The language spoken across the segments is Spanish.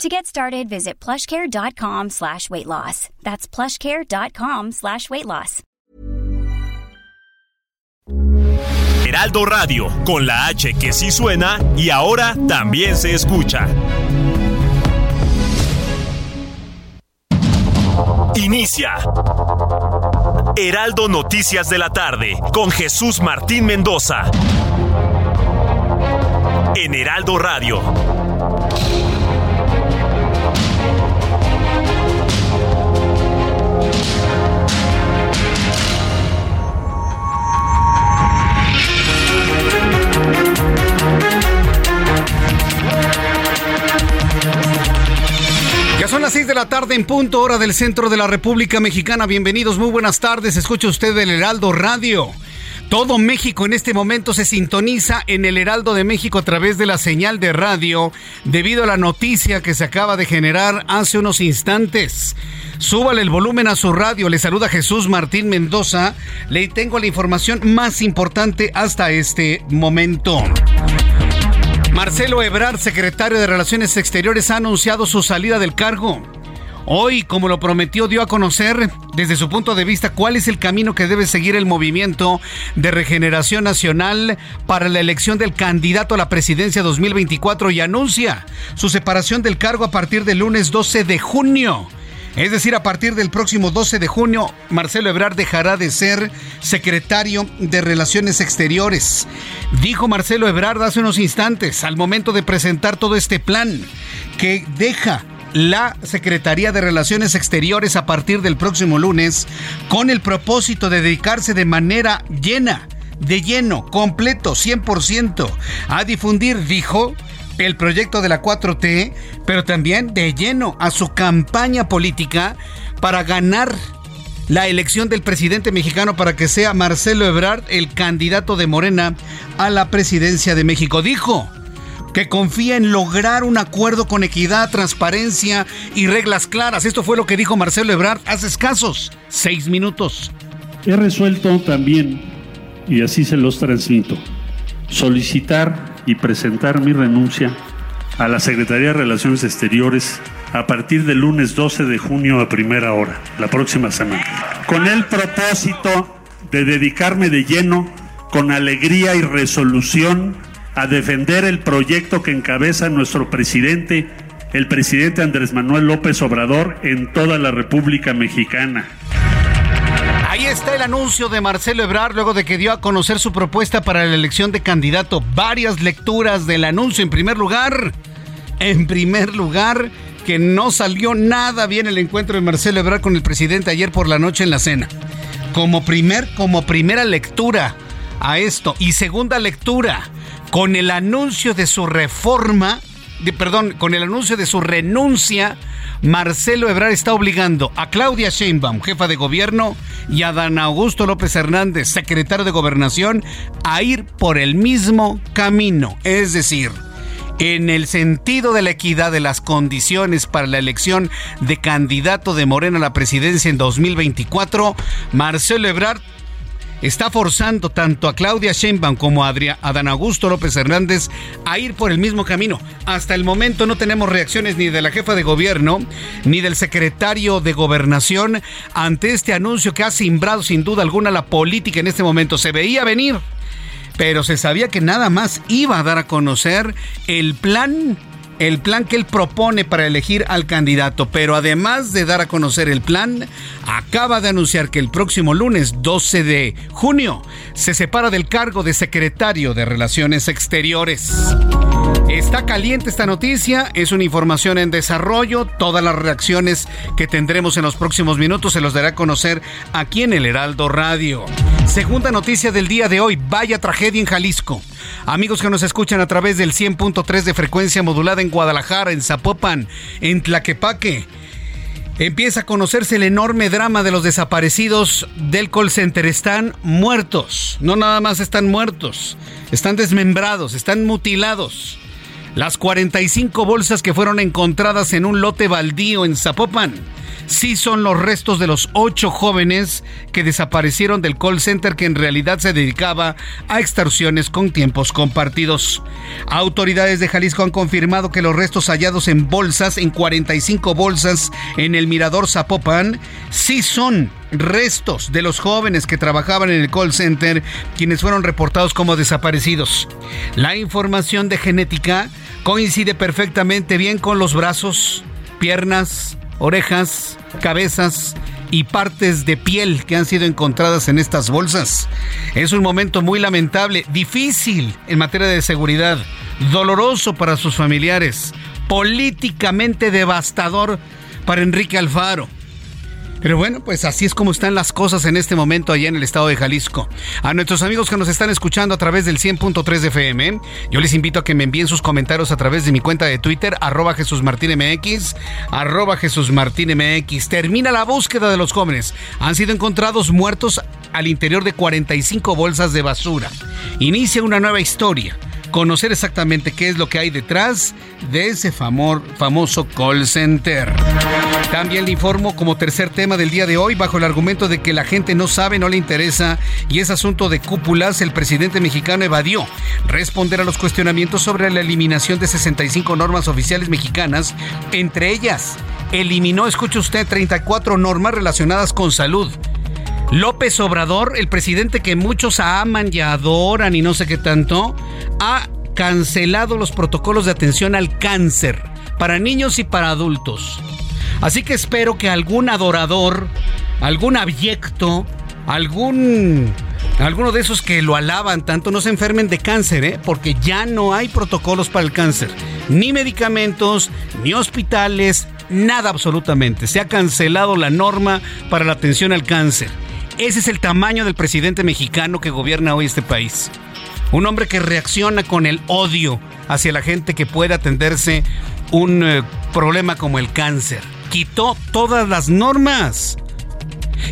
To get started, visit plushcare.com slash weight loss. That's plushcare.com slash weight loss. Heraldo Radio, con la H que sí suena y ahora también se escucha. Inicia. Heraldo Noticias de la tarde con Jesús Martín Mendoza. En Heraldo Radio. Son las 6 de la tarde en punto, hora del centro de la República Mexicana. Bienvenidos, muy buenas tardes. Escucha usted el Heraldo Radio. Todo México en este momento se sintoniza en el Heraldo de México a través de la señal de radio debido a la noticia que se acaba de generar hace unos instantes. Súbale el volumen a su radio. Le saluda Jesús Martín Mendoza. Le tengo la información más importante hasta este momento. Marcelo Ebrard, secretario de Relaciones Exteriores, ha anunciado su salida del cargo. Hoy, como lo prometió, dio a conocer desde su punto de vista cuál es el camino que debe seguir el movimiento de regeneración nacional para la elección del candidato a la presidencia 2024 y anuncia su separación del cargo a partir del lunes 12 de junio. Es decir, a partir del próximo 12 de junio, Marcelo Ebrard dejará de ser secretario de Relaciones Exteriores. Dijo Marcelo Ebrard hace unos instantes, al momento de presentar todo este plan, que deja la Secretaría de Relaciones Exteriores a partir del próximo lunes con el propósito de dedicarse de manera llena, de lleno, completo, 100%, a difundir, dijo, el proyecto de la 4T, pero también de lleno a su campaña política para ganar la elección del presidente mexicano para que sea Marcelo Ebrard el candidato de Morena a la presidencia de México. Dijo que confía en lograr un acuerdo con equidad, transparencia y reglas claras. Esto fue lo que dijo Marcelo Ebrard hace escasos seis minutos. He resuelto también, y así se los transmito, solicitar y presentar mi renuncia a la Secretaría de Relaciones Exteriores a partir del lunes 12 de junio a primera hora, la próxima semana, con el propósito de dedicarme de lleno, con alegría y resolución, a defender el proyecto que encabeza nuestro presidente, el presidente Andrés Manuel López Obrador, en toda la República Mexicana. Ahí está el anuncio de Marcelo Ebrard luego de que dio a conocer su propuesta para la elección de candidato. Varias lecturas del anuncio. En primer lugar, en primer lugar, que no salió nada bien el encuentro de Marcelo Ebrard con el presidente ayer por la noche en la cena. Como primer, como primera lectura a esto y segunda lectura con el anuncio de su reforma, de, perdón, con el anuncio de su renuncia, Marcelo Ebrard está obligando a Claudia Sheinbaum, jefa de gobierno, y a Dan Augusto López Hernández, secretario de gobernación, a ir por el mismo camino, es decir, en el sentido de la equidad de las condiciones para la elección de candidato de Morena a la presidencia en 2024, Marcelo Ebrard está forzando tanto a Claudia Sheinbaum como a Adán Augusto López Hernández a ir por el mismo camino. Hasta el momento no tenemos reacciones ni de la jefa de gobierno ni del secretario de gobernación ante este anuncio que ha simbrado sin duda alguna la política en este momento. Se veía venir, pero se sabía que nada más iba a dar a conocer el plan el plan que él propone para elegir al candidato, pero además de dar a conocer el plan, acaba de anunciar que el próximo lunes 12 de junio se separa del cargo de secretario de Relaciones Exteriores. Está caliente esta noticia, es una información en desarrollo, todas las reacciones que tendremos en los próximos minutos se los dará a conocer aquí en el Heraldo Radio. Segunda noticia del día de hoy, vaya tragedia en Jalisco. Amigos que nos escuchan a través del 100.3 de frecuencia modulada en Guadalajara, en Zapopan, en Tlaquepaque. Empieza a conocerse el enorme drama de los desaparecidos del call center. Están muertos. No nada más están muertos. Están desmembrados, están mutilados. Las 45 bolsas que fueron encontradas en un lote baldío en Zapopan sí son los restos de los ocho jóvenes que desaparecieron del call center que en realidad se dedicaba a extorsiones con tiempos compartidos. Autoridades de Jalisco han confirmado que los restos hallados en bolsas, en 45 bolsas en el Mirador Zapopan, sí son restos de los jóvenes que trabajaban en el call center, quienes fueron reportados como desaparecidos. La información de genética coincide perfectamente bien con los brazos, piernas, orejas, cabezas y partes de piel que han sido encontradas en estas bolsas. Es un momento muy lamentable, difícil en materia de seguridad, doloroso para sus familiares, políticamente devastador para Enrique Alfaro. Pero bueno, pues así es como están las cosas en este momento allá en el estado de Jalisco. A nuestros amigos que nos están escuchando a través del 100.3 de FM, yo les invito a que me envíen sus comentarios a través de mi cuenta de Twitter, arroba Jesús Martín MX, arroba Jesús Martín MX. Termina la búsqueda de los jóvenes. Han sido encontrados muertos al interior de 45 bolsas de basura. Inicia una nueva historia conocer exactamente qué es lo que hay detrás de ese famoso call center. También le informo como tercer tema del día de hoy, bajo el argumento de que la gente no sabe, no le interesa y es asunto de cúpulas, el presidente mexicano evadió responder a los cuestionamientos sobre la eliminación de 65 normas oficiales mexicanas, entre ellas eliminó, escuche usted, 34 normas relacionadas con salud. López Obrador, el presidente que muchos aman y adoran y no sé qué tanto, ha cancelado los protocolos de atención al cáncer para niños y para adultos. Así que espero que algún adorador, algún abyecto, algún alguno de esos que lo alaban tanto no se enfermen de cáncer, ¿eh? porque ya no hay protocolos para el cáncer, ni medicamentos, ni hospitales, nada absolutamente. Se ha cancelado la norma para la atención al cáncer. Ese es el tamaño del presidente mexicano que gobierna hoy este país. Un hombre que reacciona con el odio hacia la gente que puede atenderse un eh, problema como el cáncer. Quitó todas las normas.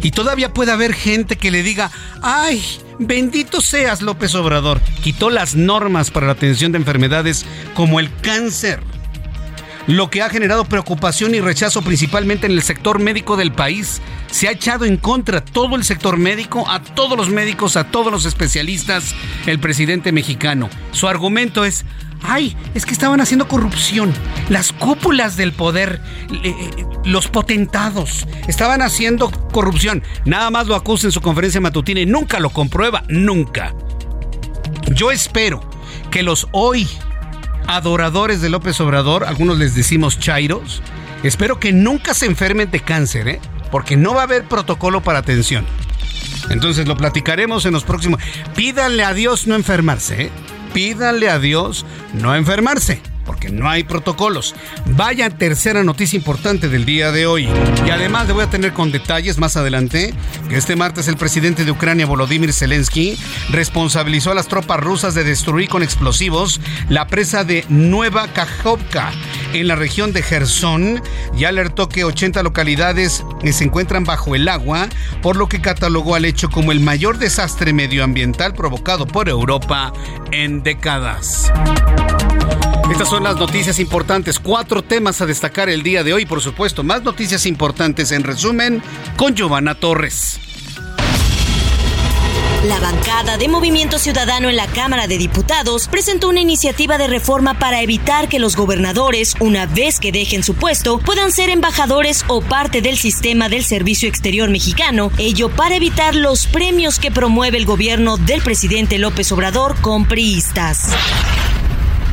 Y todavía puede haber gente que le diga, ay, bendito seas López Obrador. Quitó las normas para la atención de enfermedades como el cáncer lo que ha generado preocupación y rechazo principalmente en el sector médico del país. Se ha echado en contra todo el sector médico, a todos los médicos, a todos los especialistas, el presidente mexicano. Su argumento es, ay, es que estaban haciendo corrupción. Las cúpulas del poder, eh, los potentados, estaban haciendo corrupción. Nada más lo acusa en su conferencia matutina y nunca lo comprueba, nunca. Yo espero que los hoy adoradores de López Obrador, algunos les decimos chairos, espero que nunca se enfermen de cáncer, ¿eh? porque no va a haber protocolo para atención. Entonces lo platicaremos en los próximos. Pídanle a Dios no enfermarse, ¿eh? Pídanle a Dios no enfermarse porque no hay protocolos. Vaya tercera noticia importante del día de hoy. Y además le voy a tener con detalles más adelante que este martes el presidente de Ucrania, Volodymyr Zelensky, responsabilizó a las tropas rusas de destruir con explosivos la presa de Nueva Kajovka en la región de Gerson y alertó que 80 localidades se encuentran bajo el agua, por lo que catalogó al hecho como el mayor desastre medioambiental provocado por Europa en décadas. Estas son las noticias importantes. Cuatro temas a destacar el día de hoy. Por supuesto, más noticias importantes en resumen con Giovanna Torres. La bancada de Movimiento Ciudadano en la Cámara de Diputados presentó una iniciativa de reforma para evitar que los gobernadores, una vez que dejen su puesto, puedan ser embajadores o parte del sistema del Servicio Exterior mexicano, ello para evitar los premios que promueve el gobierno del presidente López Obrador con priistas.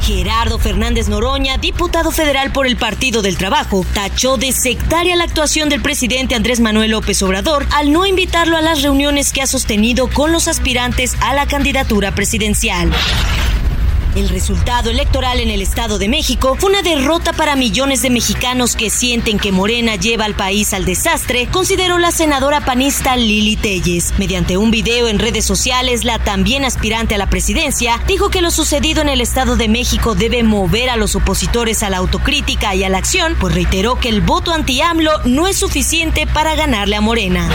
Gerardo Fernández Noroña, diputado federal por el Partido del Trabajo, tachó de sectaria la actuación del presidente Andrés Manuel López Obrador al no invitarlo a las reuniones que ha sostenido con los aspirantes a la candidatura presidencial. El resultado electoral en el Estado de México fue una derrota para millones de mexicanos que sienten que Morena lleva al país al desastre, consideró la senadora panista Lili Telles. Mediante un video en redes sociales, la también aspirante a la presidencia dijo que lo sucedido en el Estado de México debe mover a los opositores a la autocrítica y a la acción, pues reiteró que el voto anti-AMLO no es suficiente para ganarle a Morena.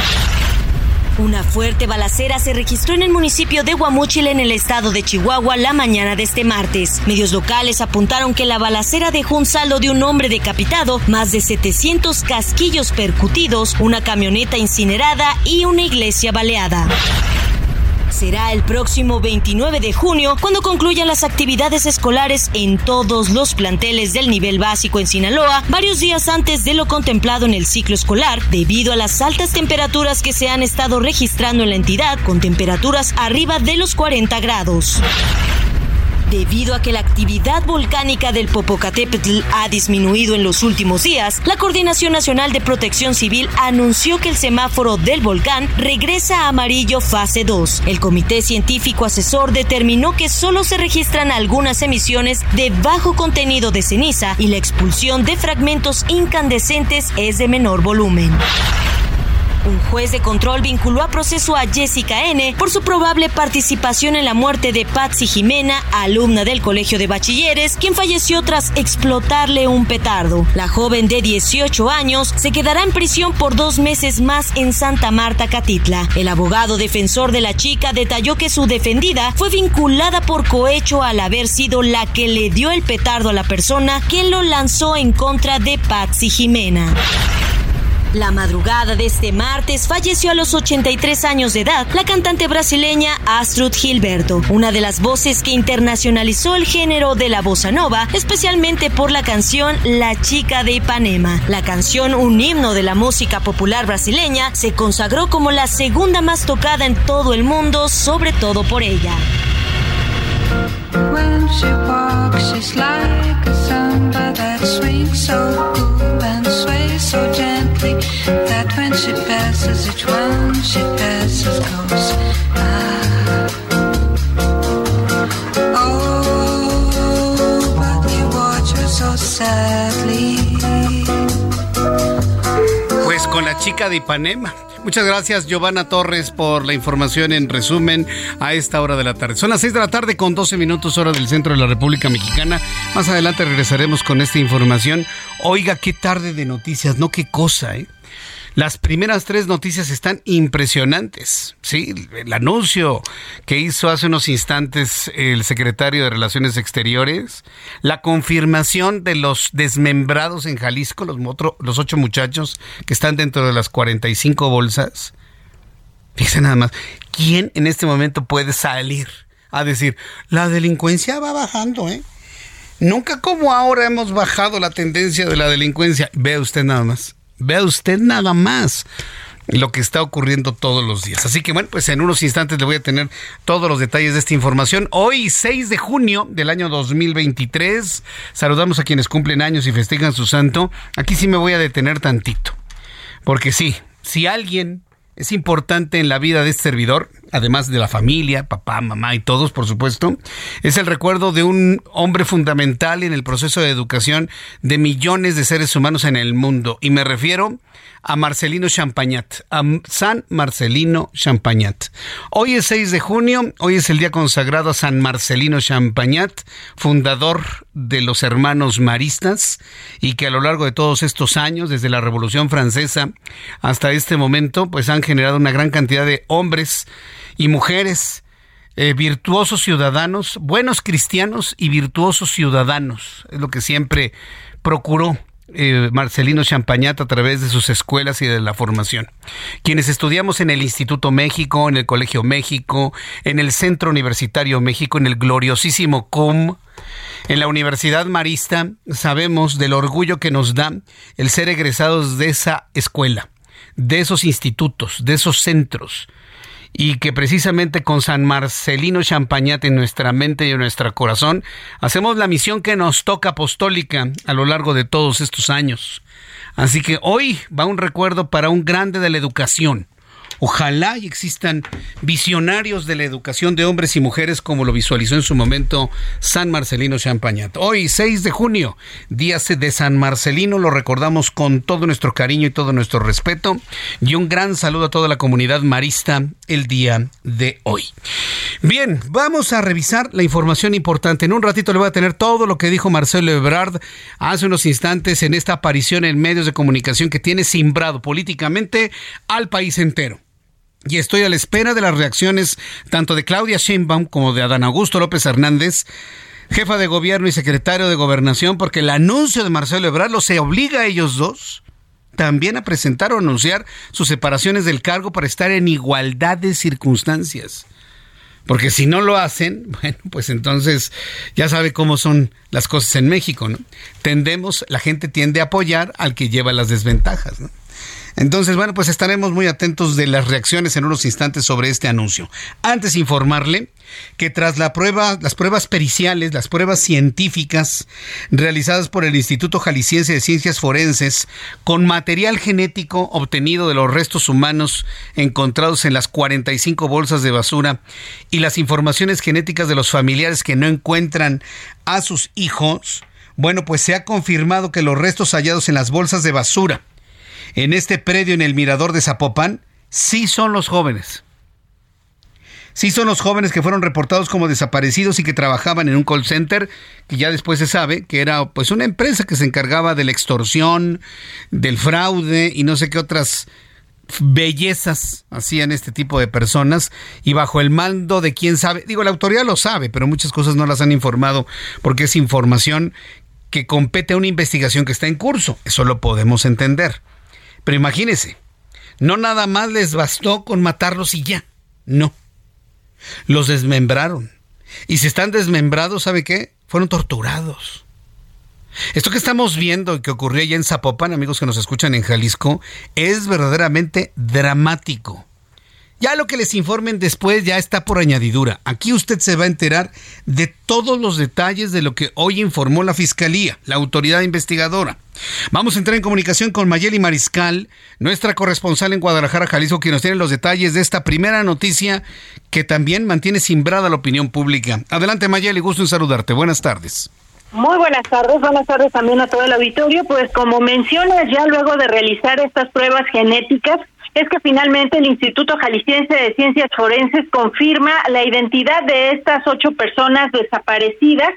Una fuerte balacera se registró en el municipio de Guamúchil en el estado de Chihuahua la mañana de este martes. Medios locales apuntaron que la balacera dejó un saldo de un hombre decapitado, más de 700 casquillos percutidos, una camioneta incinerada y una iglesia baleada. Será el próximo 29 de junio cuando concluyan las actividades escolares en todos los planteles del nivel básico en Sinaloa, varios días antes de lo contemplado en el ciclo escolar, debido a las altas temperaturas que se han estado registrando en la entidad, con temperaturas arriba de los 40 grados. Debido a que la actividad volcánica del Popocatépetl ha disminuido en los últimos días, la Coordinación Nacional de Protección Civil anunció que el semáforo del volcán regresa a amarillo fase 2. El Comité Científico Asesor determinó que solo se registran algunas emisiones de bajo contenido de ceniza y la expulsión de fragmentos incandescentes es de menor volumen. Un juez de control vinculó a proceso a Jessica N. por su probable participación en la muerte de Patsy Jimena, alumna del Colegio de Bachilleres, quien falleció tras explotarle un petardo. La joven de 18 años se quedará en prisión por dos meses más en Santa Marta, Catitla. El abogado defensor de la chica detalló que su defendida fue vinculada por cohecho al haber sido la que le dio el petardo a la persona que lo lanzó en contra de Patsy Jimena. La madrugada de este martes falleció a los 83 años de edad la cantante brasileña Astrud Gilberto, una de las voces que internacionalizó el género de la bossa nova, especialmente por la canción La chica de Ipanema. La canción, un himno de la música popular brasileña, se consagró como la segunda más tocada en todo el mundo, sobre todo por ella. That when she passes, each one she passes goes. Ah. Oh, but you watch her so sad. Chica de Ipanema. Muchas gracias Giovanna Torres por la información en resumen a esta hora de la tarde. Son las 6 de la tarde con 12 minutos hora del centro de la República Mexicana. Más adelante regresaremos con esta información. Oiga, qué tarde de noticias, no qué cosa, ¿eh? Las primeras tres noticias están impresionantes. Sí, el anuncio que hizo hace unos instantes el secretario de Relaciones Exteriores, la confirmación de los desmembrados en Jalisco, los, los ocho muchachos que están dentro de las 45 bolsas. Fíjense nada más, ¿quién en este momento puede salir a decir, la delincuencia va bajando, ¿eh? Nunca como ahora hemos bajado la tendencia de la delincuencia. Vea usted nada más. Vea usted nada más lo que está ocurriendo todos los días. Así que bueno, pues en unos instantes le voy a tener todos los detalles de esta información. Hoy, 6 de junio del año 2023, saludamos a quienes cumplen años y festejan su santo. Aquí sí me voy a detener tantito. Porque sí, si alguien es importante en la vida de este servidor, además de la familia, papá, mamá y todos, por supuesto, es el recuerdo de un hombre fundamental en el proceso de educación de millones de seres humanos en el mundo. Y me refiero a Marcelino Champagnat, a San Marcelino Champagnat. Hoy es 6 de junio, hoy es el día consagrado a San Marcelino Champagnat, fundador de los hermanos maristas, y que a lo largo de todos estos años, desde la Revolución Francesa hasta este momento, pues han generado una gran cantidad de hombres y mujeres eh, virtuosos ciudadanos, buenos cristianos y virtuosos ciudadanos. Es lo que siempre procuró eh, Marcelino Champañat a través de sus escuelas y de la formación. Quienes estudiamos en el Instituto México, en el Colegio México, en el Centro Universitario México, en el gloriosísimo CUM, en la Universidad Marista, sabemos del orgullo que nos da el ser egresados de esa escuela, de esos institutos, de esos centros y que precisamente con San Marcelino Champañat en nuestra mente y en nuestro corazón hacemos la misión que nos toca apostólica a lo largo de todos estos años. Así que hoy va un recuerdo para un grande de la educación, Ojalá y existan visionarios de la educación de hombres y mujeres como lo visualizó en su momento San Marcelino Champañat. Hoy, 6 de junio, día de San Marcelino, lo recordamos con todo nuestro cariño y todo nuestro respeto. Y un gran saludo a toda la comunidad marista el día de hoy. Bien, vamos a revisar la información importante. En un ratito le voy a tener todo lo que dijo Marcelo Ebrard hace unos instantes en esta aparición en medios de comunicación que tiene simbrado políticamente al país entero. Y estoy a la espera de las reacciones tanto de Claudia Sheinbaum como de Adán Augusto López Hernández, jefa de gobierno y secretario de gobernación, porque el anuncio de Marcelo Ebrard lo se obliga a ellos dos también a presentar o anunciar sus separaciones del cargo para estar en igualdad de circunstancias. Porque si no lo hacen, bueno, pues entonces ya sabe cómo son las cosas en México, ¿no? Tendemos, la gente tiende a apoyar al que lleva las desventajas, ¿no? Entonces, bueno, pues estaremos muy atentos de las reacciones en unos instantes sobre este anuncio. Antes informarle que tras la prueba, las pruebas periciales, las pruebas científicas realizadas por el Instituto Jalisciense de Ciencias Forenses con material genético obtenido de los restos humanos encontrados en las 45 bolsas de basura y las informaciones genéticas de los familiares que no encuentran a sus hijos, bueno, pues se ha confirmado que los restos hallados en las bolsas de basura en este predio en el Mirador de Zapopan, sí son los jóvenes. Sí son los jóvenes que fueron reportados como desaparecidos y que trabajaban en un call center, que ya después se sabe que era pues una empresa que se encargaba de la extorsión, del fraude y no sé qué otras bellezas hacían este tipo de personas y bajo el mando de quién sabe, digo, la autoridad lo sabe, pero muchas cosas no las han informado porque es información que compete a una investigación que está en curso, eso lo podemos entender. Pero imagínese, no nada más les bastó con matarlos y ya. No. Los desmembraron. Y si están desmembrados, ¿sabe qué? Fueron torturados. Esto que estamos viendo y que ocurrió allá en Zapopan, amigos que nos escuchan en Jalisco, es verdaderamente dramático. Ya lo que les informen después ya está por añadidura. Aquí usted se va a enterar de todos los detalles de lo que hoy informó la Fiscalía, la autoridad investigadora. Vamos a entrar en comunicación con Mayeli Mariscal, nuestra corresponsal en Guadalajara, Jalisco, quien nos tiene los detalles de esta primera noticia que también mantiene simbrada la opinión pública. Adelante Mayeli, gusto en saludarte. Buenas tardes. Muy buenas tardes, buenas tardes también a todo el auditorio. Pues como mencionas, ya luego de realizar estas pruebas genéticas, es que finalmente el Instituto Jalisciense de Ciencias Forenses confirma la identidad de estas ocho personas desaparecidas.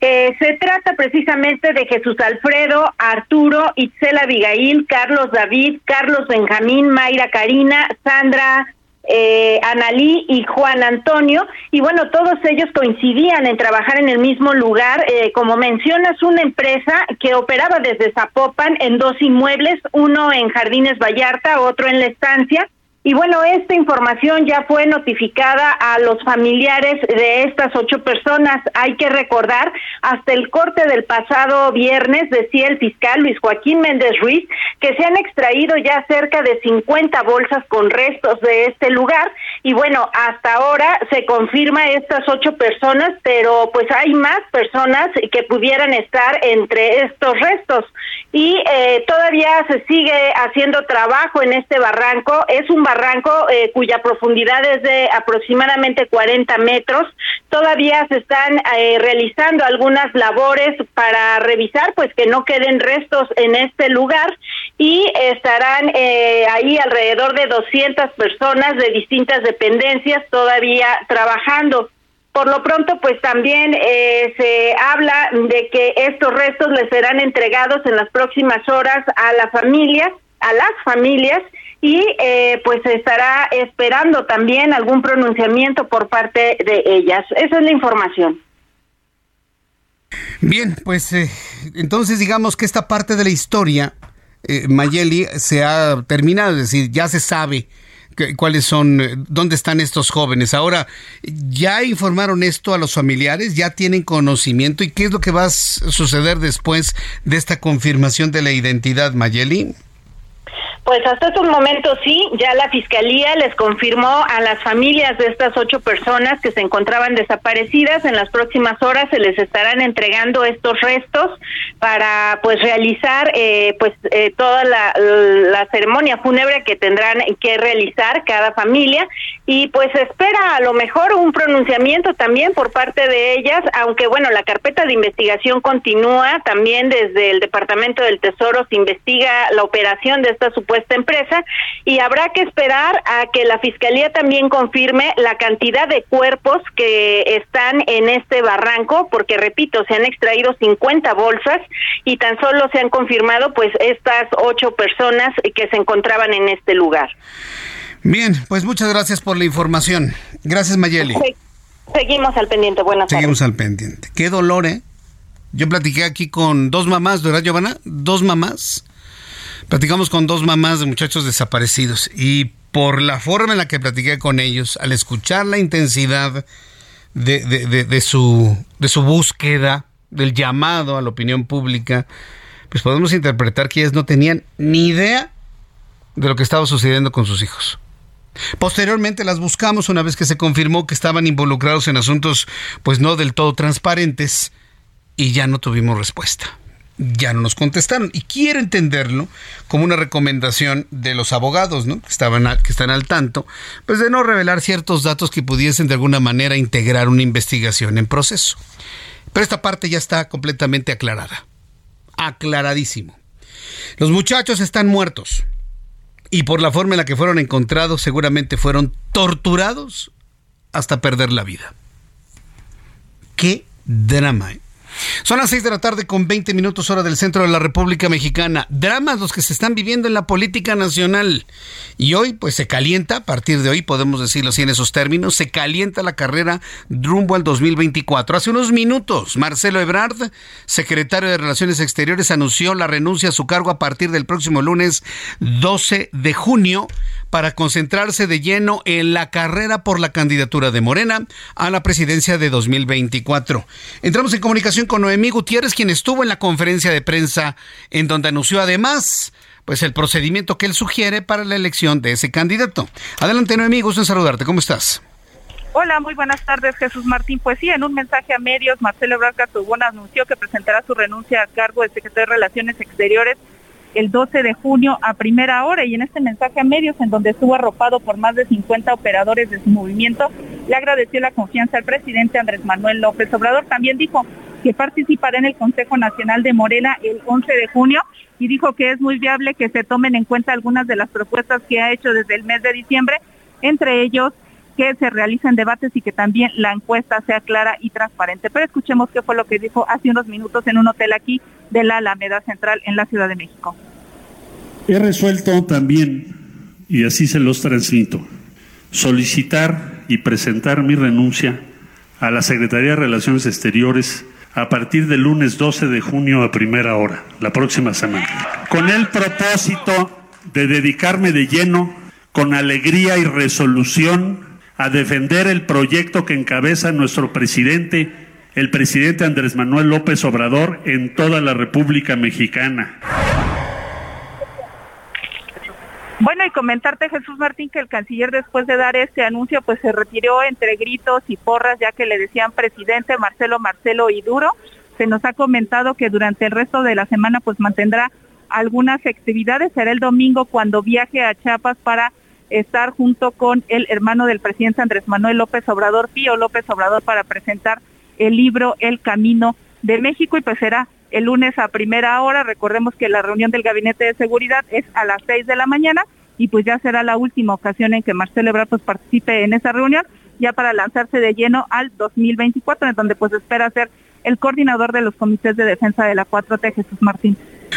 Eh, se trata precisamente de Jesús Alfredo, Arturo, Itzel Abigail, Carlos David, Carlos Benjamín, Mayra Karina, Sandra eh, Analí y Juan Antonio, y bueno, todos ellos coincidían en trabajar en el mismo lugar. Eh, como mencionas, una empresa que operaba desde Zapopan en dos inmuebles, uno en Jardines Vallarta, otro en la estancia. Y bueno, esta información ya fue notificada a los familiares de estas ocho personas. Hay que recordar, hasta el corte del pasado viernes, decía el fiscal Luis Joaquín Méndez Ruiz, que se han extraído ya cerca de 50 bolsas con restos de este lugar. Y bueno, hasta ahora se confirma estas ocho personas, pero pues hay más personas que pudieran estar entre estos restos. Y eh, todavía se sigue haciendo trabajo en este barranco. Es un barranco eh, cuya profundidad es de aproximadamente 40 metros. Todavía se están eh, realizando algunas labores para revisar, pues que no queden restos en este lugar y estarán eh, ahí alrededor de 200 personas de distintas dependencias todavía trabajando. Por lo pronto, pues también se habla de que estos restos les serán entregados en las próximas horas a la familia, a las familias, y eh, pues estará esperando también algún pronunciamiento por parte de ellas. Esa es la información. Bien, pues eh, entonces digamos que esta parte de la historia, eh, Mayeli, se ha terminado, es decir, ya se sabe cuáles son, eh, dónde están estos jóvenes. Ahora, ¿ya informaron esto a los familiares? ¿Ya tienen conocimiento? ¿Y qué es lo que va a suceder después de esta confirmación de la identidad, Mayeli? Pues hasta estos momentos sí, ya la Fiscalía les confirmó a las familias de estas ocho personas que se encontraban desaparecidas. En las próximas horas se les estarán entregando estos restos para pues realizar eh, pues eh, toda la, la, ceremonia fúnebre que tendrán que realizar cada familia y pues espera a lo mejor un pronunciamiento también por parte de ellas, aunque bueno, la carpeta de investigación continúa, también desde el Departamento del Tesoro se investiga la operación de esta supuesta empresa y habrá que esperar a que la Fiscalía también confirme la cantidad de cuerpos que están en este barranco, porque repito, se han extraído 50 bolsas y tan solo se han confirmado pues estas ocho personas que se encontraban en este lugar. Bien, pues muchas gracias por la información. Gracias, Mayeli. Seguimos al pendiente. Buenas Seguimos al pendiente. Qué dolor, ¿eh? Yo platiqué aquí con dos mamás, ¿verdad, Giovanna? Dos mamás. Platicamos con dos mamás de muchachos desaparecidos y por la forma en la que platiqué con ellos, al escuchar la intensidad de, su, de su búsqueda, del llamado a la opinión pública, pues podemos interpretar que ellas no tenían ni idea de lo que estaba sucediendo con sus hijos. Posteriormente las buscamos una vez que se confirmó que estaban involucrados en asuntos pues no del todo transparentes y ya no tuvimos respuesta. Ya no nos contestaron y quiero entenderlo como una recomendación de los abogados, ¿no? Que estaban que están al tanto, pues de no revelar ciertos datos que pudiesen de alguna manera integrar una investigación en proceso. Pero esta parte ya está completamente aclarada. Aclaradísimo. Los muchachos están muertos y por la forma en la que fueron encontrados seguramente fueron torturados hasta perder la vida. Qué drama. ¿eh? Son las 6 de la tarde con 20 minutos hora del centro de la República Mexicana. Dramas los que se están viviendo en la política nacional. Y hoy pues se calienta, a partir de hoy podemos decirlo así en esos términos, se calienta la carrera rumbo al 2024. Hace unos minutos Marcelo Ebrard, secretario de Relaciones Exteriores, anunció la renuncia a su cargo a partir del próximo lunes 12 de junio para concentrarse de lleno en la carrera por la candidatura de Morena a la presidencia de 2024. Entramos en comunicación con Noemí Gutiérrez, quien estuvo en la conferencia de prensa en donde anunció además pues el procedimiento que él sugiere para la elección de ese candidato. Adelante Noemí, gusto en saludarte, ¿cómo estás? Hola, muy buenas tardes, Jesús Martín. Pues sí, en un mensaje a medios, Marcelo Ebrard Casubón anunció que presentará su renuncia a cargo de secretario de Relaciones Exteriores el 12 de junio a primera hora y en este mensaje a medios en donde estuvo arropado por más de 50 operadores de su movimiento, le agradeció la confianza al presidente Andrés Manuel López Obrador. También dijo que participará en el Consejo Nacional de Morena el 11 de junio y dijo que es muy viable que se tomen en cuenta algunas de las propuestas que ha hecho desde el mes de diciembre, entre ellos que se realicen debates y que también la encuesta sea clara y transparente. Pero escuchemos qué fue lo que dijo hace unos minutos en un hotel aquí de la Alameda Central en la Ciudad de México. He resuelto también, y así se los transmito, solicitar y presentar mi renuncia a la Secretaría de Relaciones Exteriores a partir del lunes 12 de junio a primera hora, la próxima semana, con el propósito de dedicarme de lleno, con alegría y resolución, a defender el proyecto que encabeza nuestro presidente, el presidente Andrés Manuel López Obrador, en toda la República Mexicana. Bueno, y comentarte, Jesús Martín, que el canciller después de dar este anuncio, pues se retiró entre gritos y porras, ya que le decían presidente Marcelo, Marcelo y Duro. Se nos ha comentado que durante el resto de la semana, pues mantendrá algunas actividades. Será el domingo cuando viaje a Chiapas para estar junto con el hermano del presidente Andrés Manuel López Obrador, Pío López Obrador, para presentar el libro El Camino de México y pues será el lunes a primera hora. Recordemos que la reunión del Gabinete de Seguridad es a las seis de la mañana y pues ya será la última ocasión en que Marcelo Ebrard pues, participe en esa reunión ya para lanzarse de lleno al 2024, en donde pues espera ser el coordinador de los comités de defensa de la 4T, Jesús Martín.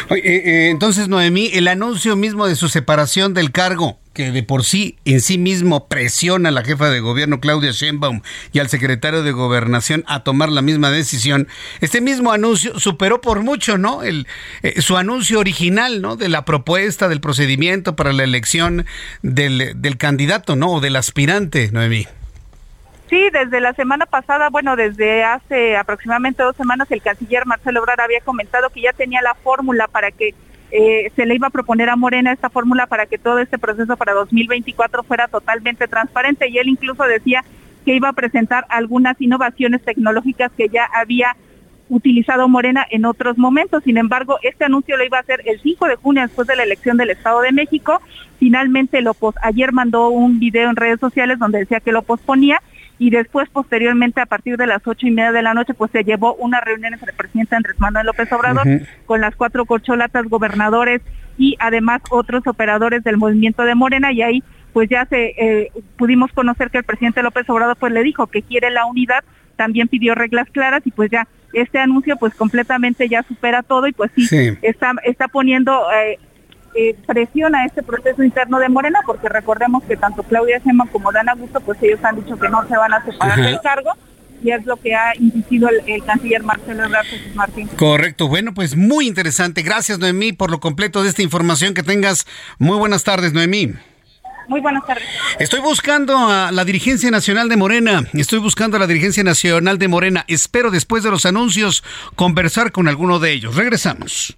Eh, eh, entonces, Noemí, el anuncio mismo de su separación del cargo, que de por sí en sí mismo presiona a la jefa de gobierno Claudia Sheinbaum y al secretario de Gobernación a tomar la misma decisión, este mismo anuncio superó por mucho, ¿no? El, eh, su anuncio original, ¿no? De la propuesta, del procedimiento para la elección del, del candidato, ¿no? O del aspirante, Noemí. Sí, desde la semana pasada, bueno, desde hace aproximadamente dos semanas, el canciller Marcelo Obrador había comentado que ya tenía la fórmula para que eh, se le iba a proponer a Morena esta fórmula para que todo este proceso para 2024 fuera totalmente transparente y él incluso decía que iba a presentar algunas innovaciones tecnológicas que ya había utilizado Morena en otros momentos. Sin embargo, este anuncio lo iba a hacer el 5 de junio después de la elección del Estado de México. Finalmente lo pos ayer mandó un video en redes sociales donde decía que lo posponía y después posteriormente a partir de las ocho y media de la noche pues se llevó una reunión entre el presidente Andrés Manuel López Obrador con las cuatro corcholatas gobernadores y además otros operadores del movimiento de Morena. Y ahí pues ya se eh, pudimos conocer que el presidente López Obrador pues le dijo que quiere la unidad, también pidió reglas claras y pues ya este anuncio pues completamente ya supera todo y pues sí, está está poniendo eh, eh, presión a este proceso interno de Morena porque recordemos que tanto Claudia Sheinbaum como Dan Augusto pues ellos han dicho que no se van a separar del cargo y es lo que ha insistido el, canciller Marcelo Ebrard Martín. Correcto, bueno, pues muy interesante. Gracias, Noemí, por lo completo de esta información. Que tengas muy buenas tardes, Noemí. Muy buenas tardes. Estoy buscando a la dirigencia nacional de Morena. Estoy buscando a la dirigencia nacional de Morena. Espero después de los anuncios conversar con alguno de ellos. Regresamos.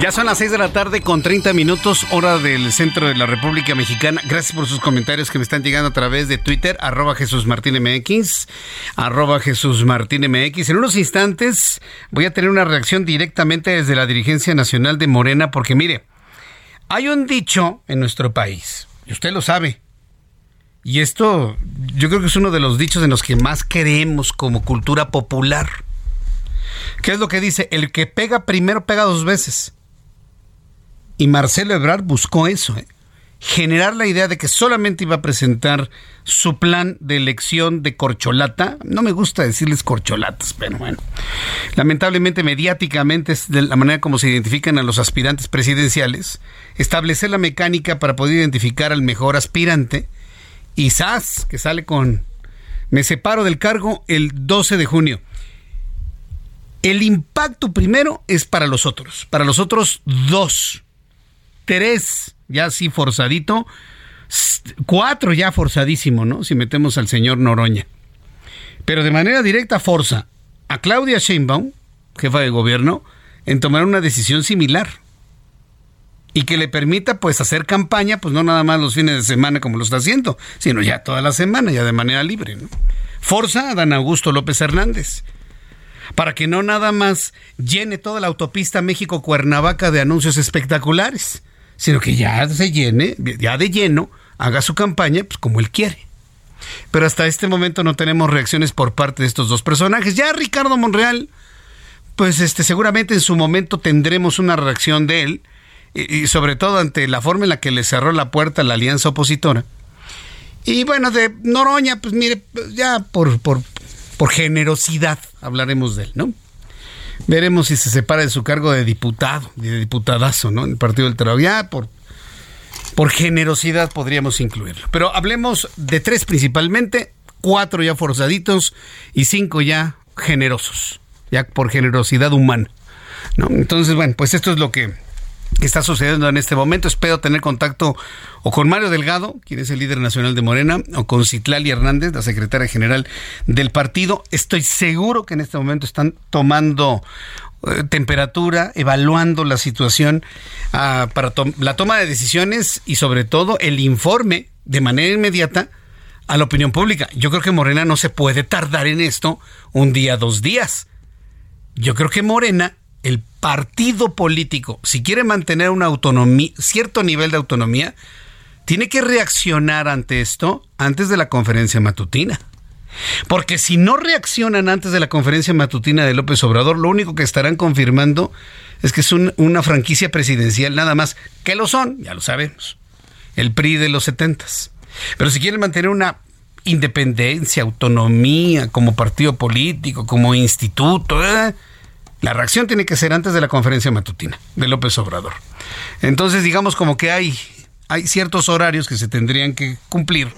Ya son las 6 de la tarde con 30 minutos, hora del centro de la República Mexicana. Gracias por sus comentarios que me están llegando a través de Twitter, arroba Jesús Martín MX, arroba Jesús Martín MX. En unos instantes voy a tener una reacción directamente desde la dirigencia nacional de Morena, porque mire, hay un dicho en nuestro país, y usted lo sabe, y esto yo creo que es uno de los dichos en los que más queremos como cultura popular. ¿Qué es lo que dice? El que pega primero pega dos veces. Y Marcelo Ebrard buscó eso, ¿eh? generar la idea de que solamente iba a presentar su plan de elección de corcholata. No me gusta decirles corcholatas, pero bueno. Lamentablemente, mediáticamente es de la manera como se identifican a los aspirantes presidenciales. Establecer la mecánica para poder identificar al mejor aspirante. Y SAS, que sale con... Me separo del cargo el 12 de junio. El impacto primero es para los otros, para los otros dos tres ya así forzadito, cuatro ya forzadísimo, ¿no? Si metemos al señor Noroña. Pero de manera directa forza a Claudia Sheinbaum, jefa de gobierno, en tomar una decisión similar y que le permita pues hacer campaña, pues no nada más los fines de semana como lo está haciendo, sino ya toda la semana, ya de manera libre. ¿no? Forza a Dan Augusto López Hernández para que no nada más llene toda la autopista México-Cuernavaca de anuncios espectaculares, sino que ya se llene, ya de lleno, haga su campaña pues, como él quiere. Pero hasta este momento no tenemos reacciones por parte de estos dos personajes. Ya Ricardo Monreal, pues este, seguramente en su momento tendremos una reacción de él, y, sobre todo ante la forma en la que le cerró la puerta a la alianza opositora. Y bueno, de Noroña, pues mire, ya por, por, por generosidad hablaremos de él, ¿no? Veremos si se separa de su cargo de diputado, de diputadazo, ¿no? En el Partido del Trabajo. Ya por, por generosidad podríamos incluirlo. Pero hablemos de tres principalmente, cuatro ya forzaditos y cinco ya generosos, ya por generosidad humana. ¿no? Entonces, bueno, pues esto es lo que está sucediendo en este momento. Espero tener contacto o con Mario Delgado, quien es el líder nacional de Morena, o con Citlali Hernández, la secretaria general del partido. Estoy seguro que en este momento están tomando eh, temperatura, evaluando la situación ah, para la toma de decisiones y sobre todo el informe de manera inmediata a la opinión pública. Yo creo que Morena no se puede tardar en esto un día, dos días. Yo creo que Morena, partido político, si quiere mantener una cierto nivel de autonomía, tiene que reaccionar ante esto antes de la conferencia matutina. Porque si no reaccionan antes de la conferencia matutina de López Obrador, lo único que estarán confirmando es que es una franquicia presidencial nada más, que lo son, ya lo sabemos, el PRI de los setentas. Pero si quieren mantener una independencia, autonomía como partido político, como instituto, ¿eh? La reacción tiene que ser antes de la conferencia matutina de López Obrador. Entonces digamos como que hay, hay ciertos horarios que se tendrían que cumplir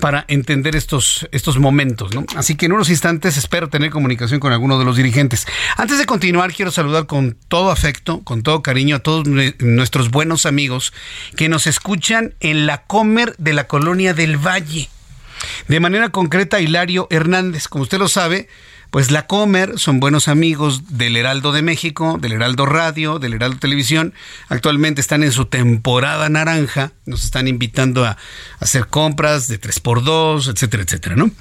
para entender estos, estos momentos. ¿no? Así que en unos instantes espero tener comunicación con alguno de los dirigentes. Antes de continuar, quiero saludar con todo afecto, con todo cariño a todos nuestros buenos amigos que nos escuchan en la Comer de la Colonia del Valle. De manera concreta, Hilario Hernández, como usted lo sabe, pues la Comer son buenos amigos del Heraldo de México, del Heraldo Radio, del Heraldo Televisión. Actualmente están en su temporada naranja. Nos están invitando a, hacer compras de 3x2, etcétera, etcétera, ¿no?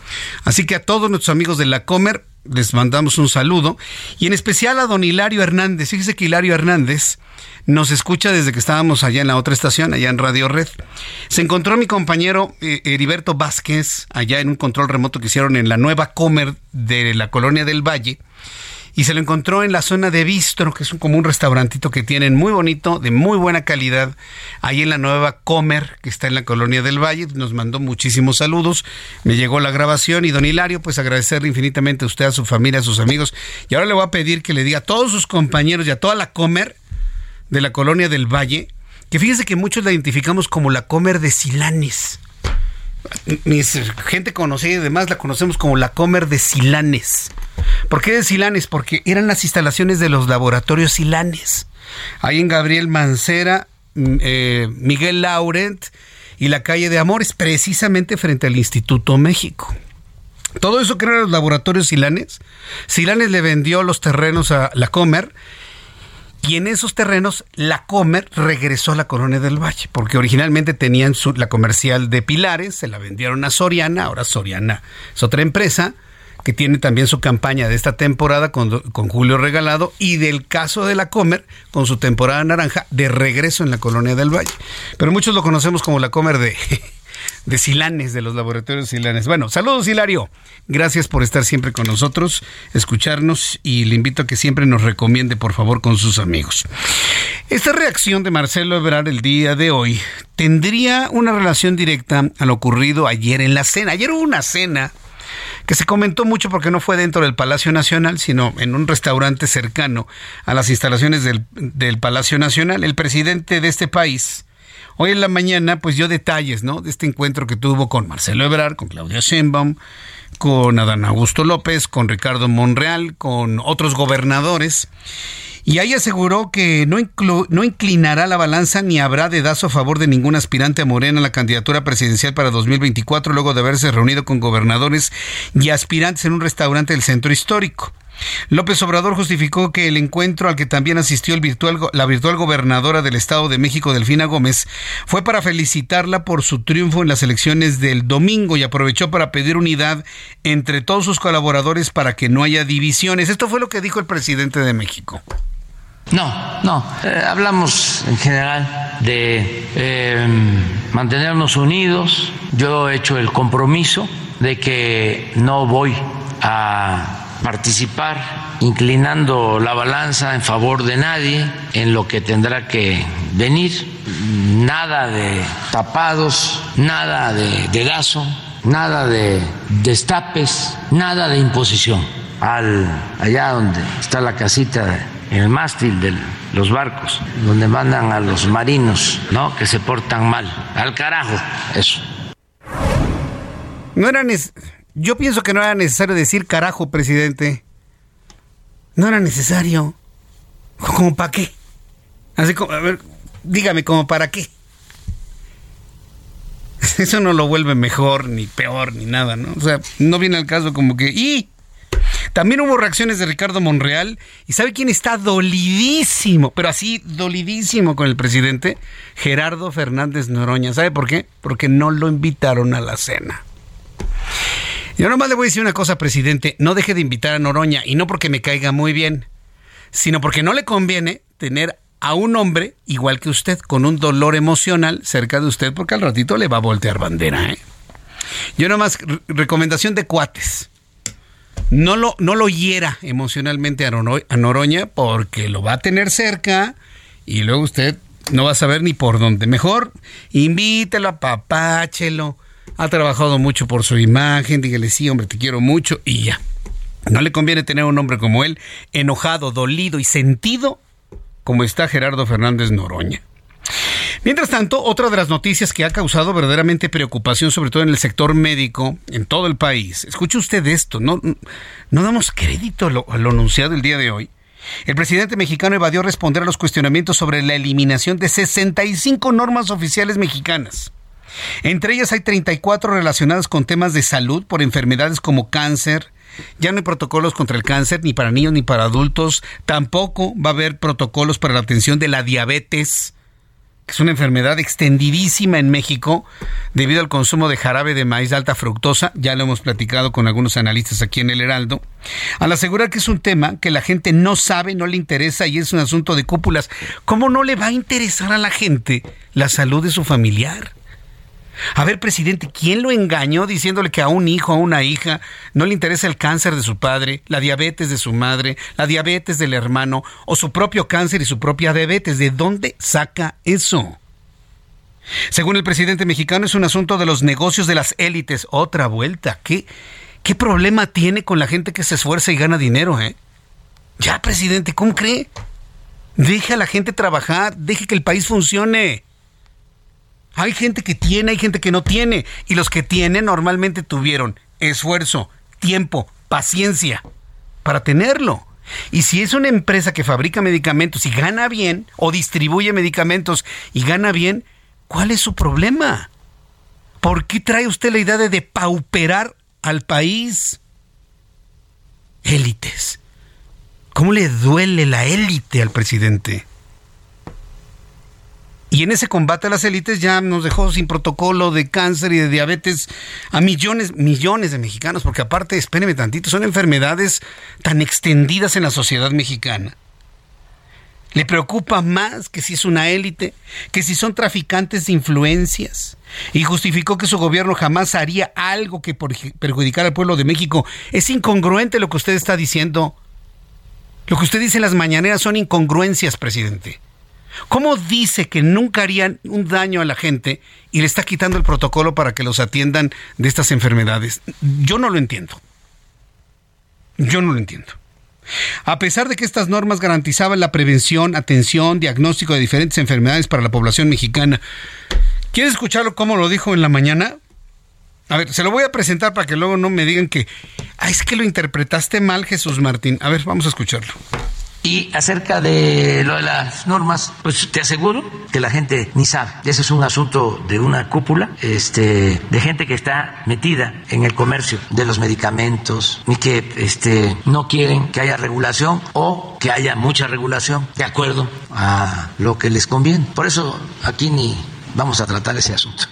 Así que a todos nuestros amigos de la Comer les mandamos un saludo. Y en especial a don Hilario Hernández. Fíjese que Hilario Hernández nos escucha desde que estábamos allá en la otra estación, allá en Radio Red. Se encontró mi compañero eh, Heriberto Vázquez allá en un control remoto que hicieron en la nueva Comer de la colonia del Valle. Y se lo encontró en la zona de Bistro, que es como un restaurantito que tienen muy bonito, de muy buena calidad, ahí en la nueva Comer, que está en la colonia del Valle. Nos mandó muchísimos saludos. Me llegó la grabación y don Hilario, pues agradecerle infinitamente a usted, a su familia, a sus amigos. Y ahora le voy a pedir que le diga a todos sus compañeros y a toda la Comer de la colonia del Valle, que fíjese que muchos la identificamos como la Comer de Silanes. Mis gente conocida y demás la conocemos como la Comer de Silanes. ¿Por qué de Silanes? Porque eran las instalaciones de los laboratorios Silanes. Ahí en Gabriel Mancera, mm, eh, Miguel Laurent y la calle de Amores, precisamente frente al Instituto México. Todo eso que eran los laboratorios Silanes. Silanes le vendió los terrenos a la Comer y en esos terrenos, la Comer regresó a la Colonia del Valle, porque originalmente tenían su, la comercial de Pilares, se la vendieron a Soriana, ahora Soriana es otra empresa que tiene también su campaña de esta temporada con, con Julio Regalado y del caso de la Comer con su temporada naranja de regreso en la Colonia del Valle. Pero muchos lo conocemos como la Comer de de Silanes, de los laboratorios Silanes. Bueno, saludos Hilario. Gracias por estar siempre con nosotros, escucharnos y le invito a que siempre nos recomiende, por favor, con sus amigos. Esta reacción de Marcelo Ebrard el día de hoy tendría una relación directa a lo ocurrido ayer en la cena. Ayer hubo una cena que se comentó mucho porque no fue dentro del Palacio Nacional, sino en un restaurante cercano a las instalaciones del, del Palacio Nacional. El presidente de este país, Hoy en la mañana, pues dio detalles, ¿no? De este encuentro que tuvo con Marcelo Ebrard, con Claudia Sheinbaum, con Adán Augusto López, con Ricardo Monreal, con otros gobernadores. Y ahí aseguró que no, no inclinará la balanza ni habrá dedazo a favor de ningún aspirante a Morena a la candidatura presidencial para 2024, luego de haberse reunido con gobernadores y aspirantes en un restaurante del centro histórico. López Obrador justificó que el encuentro al que también asistió el virtual, la virtual gobernadora del Estado de México, Delfina Gómez, fue para felicitarla por su triunfo en las elecciones del domingo y aprovechó para pedir unidad entre todos sus colaboradores para que no haya divisiones. Esto fue lo que dijo el presidente de México. No, no, eh, hablamos en general de eh, mantenernos unidos. Yo he hecho el compromiso de que no voy a participar inclinando la balanza en favor de nadie en lo que tendrá que venir. Nada de tapados, nada de dedazo, nada de destapes, nada de imposición. Al, allá donde está la casita en el mástil de los barcos, donde mandan a los marinos, ¿no? Que se portan mal. Al carajo, eso. No eran yo pienso que no era necesario decir carajo, presidente. No era necesario. ¿Cómo para qué? Así como, a ver, dígame, ¿cómo para qué? Eso no lo vuelve mejor, ni peor, ni nada, ¿no? O sea, no viene al caso como que, ¡y! También hubo reacciones de Ricardo Monreal. ¿Y sabe quién está dolidísimo? Pero así, dolidísimo con el presidente. Gerardo Fernández Noroña. ¿Sabe por qué? Porque no lo invitaron a la cena. Yo nomás le voy a decir una cosa, presidente. No deje de invitar a Noroña. Y no porque me caiga muy bien, sino porque no le conviene tener a un hombre igual que usted, con un dolor emocional cerca de usted, porque al ratito le va a voltear bandera. ¿eh? Yo nomás, recomendación de cuates. No lo, no lo hiera emocionalmente a, Noroña porque lo va a tener cerca y luego usted no va a saber ni por dónde. Mejor invítelo, apapáchelo. Ha trabajado mucho por su imagen, dígale sí, hombre, te quiero mucho y ya. No le conviene tener un hombre como él, enojado, dolido y sentido como está Gerardo Fernández Noroña. Mientras tanto, otra de las noticias que ha causado verdaderamente preocupación, sobre todo en el sector médico, en todo el país. Escuche usted esto, no, no damos crédito a lo, a lo anunciado el día de hoy. El presidente mexicano evadió responder a los cuestionamientos sobre la eliminación de 65 normas oficiales mexicanas. Entre ellas hay 34 relacionadas con temas de salud por enfermedades como cáncer, ya no hay protocolos contra el cáncer ni para niños ni para adultos. Tampoco va a haber protocolos para la atención de la diabetes, que es una enfermedad extendidísima en México debido al consumo de jarabe de maíz de alta fructosa. Ya lo hemos platicado con algunos analistas aquí en el Heraldo. Al asegurar que es un tema que la gente no sabe, no le interesa y es un asunto de cúpulas, ¿cómo no le va a interesar a la gente la salud de su familiar? A ver, presidente, ¿quién lo engañó diciéndole que a un hijo, a una hija, no le interesa el cáncer de su padre, la diabetes de su madre, la diabetes del hermano o su propio cáncer y su propia diabetes? ¿De dónde saca eso? Según el presidente mexicano, es un asunto de los negocios de las élites. Otra vuelta. ¿Qué, qué problema tiene con la gente que se esfuerza y gana dinero, eh? Ya, presidente, ¿cómo cree? Deje a la gente trabajar, deje que el país funcione. Hay gente que tiene, hay gente que no tiene. Y los que tienen normalmente tuvieron esfuerzo, tiempo, paciencia para tenerlo. Y si es una empresa que fabrica medicamentos y gana bien, o distribuye medicamentos y gana bien, ¿cuál es su problema? ¿Por qué trae usted la idea de depauperar al país? Élites. ¿Cómo le duele la élite al presidente? Y en ese combate a las élites ya nos dejó sin protocolo de cáncer y de diabetes a millones, millones de mexicanos, porque aparte, espérenme tantito, son enfermedades tan extendidas en la sociedad mexicana. Le preocupa más que si es una élite, que si son traficantes de influencias. Y justificó que su gobierno jamás haría algo que perjudicara al pueblo de México. Es incongruente lo que usted está diciendo. Lo que usted dice en las mañaneras son incongruencias, presidente. ¿Cómo dice que nunca harían un daño a la gente y le está quitando el protocolo para que los atiendan de estas enfermedades? Yo no lo entiendo. Yo no lo entiendo. A pesar de que estas normas garantizaban la prevención, atención, diagnóstico de diferentes enfermedades para la población mexicana, ¿quieres escucharlo cómo lo dijo en la mañana? A ver, se lo voy a presentar para que luego no me digan que, ah, es que lo interpretaste mal, Jesús Martín. A ver, vamos a escucharlo. Y acerca de lo de las normas, pues te aseguro que la gente ni sabe. Ese es un asunto de una cúpula, este, de gente que está metida en el comercio de los medicamentos y que este, no quieren que haya regulación o que haya mucha regulación de acuerdo a lo que les conviene. Por eso aquí ni vamos a tratar ese asunto.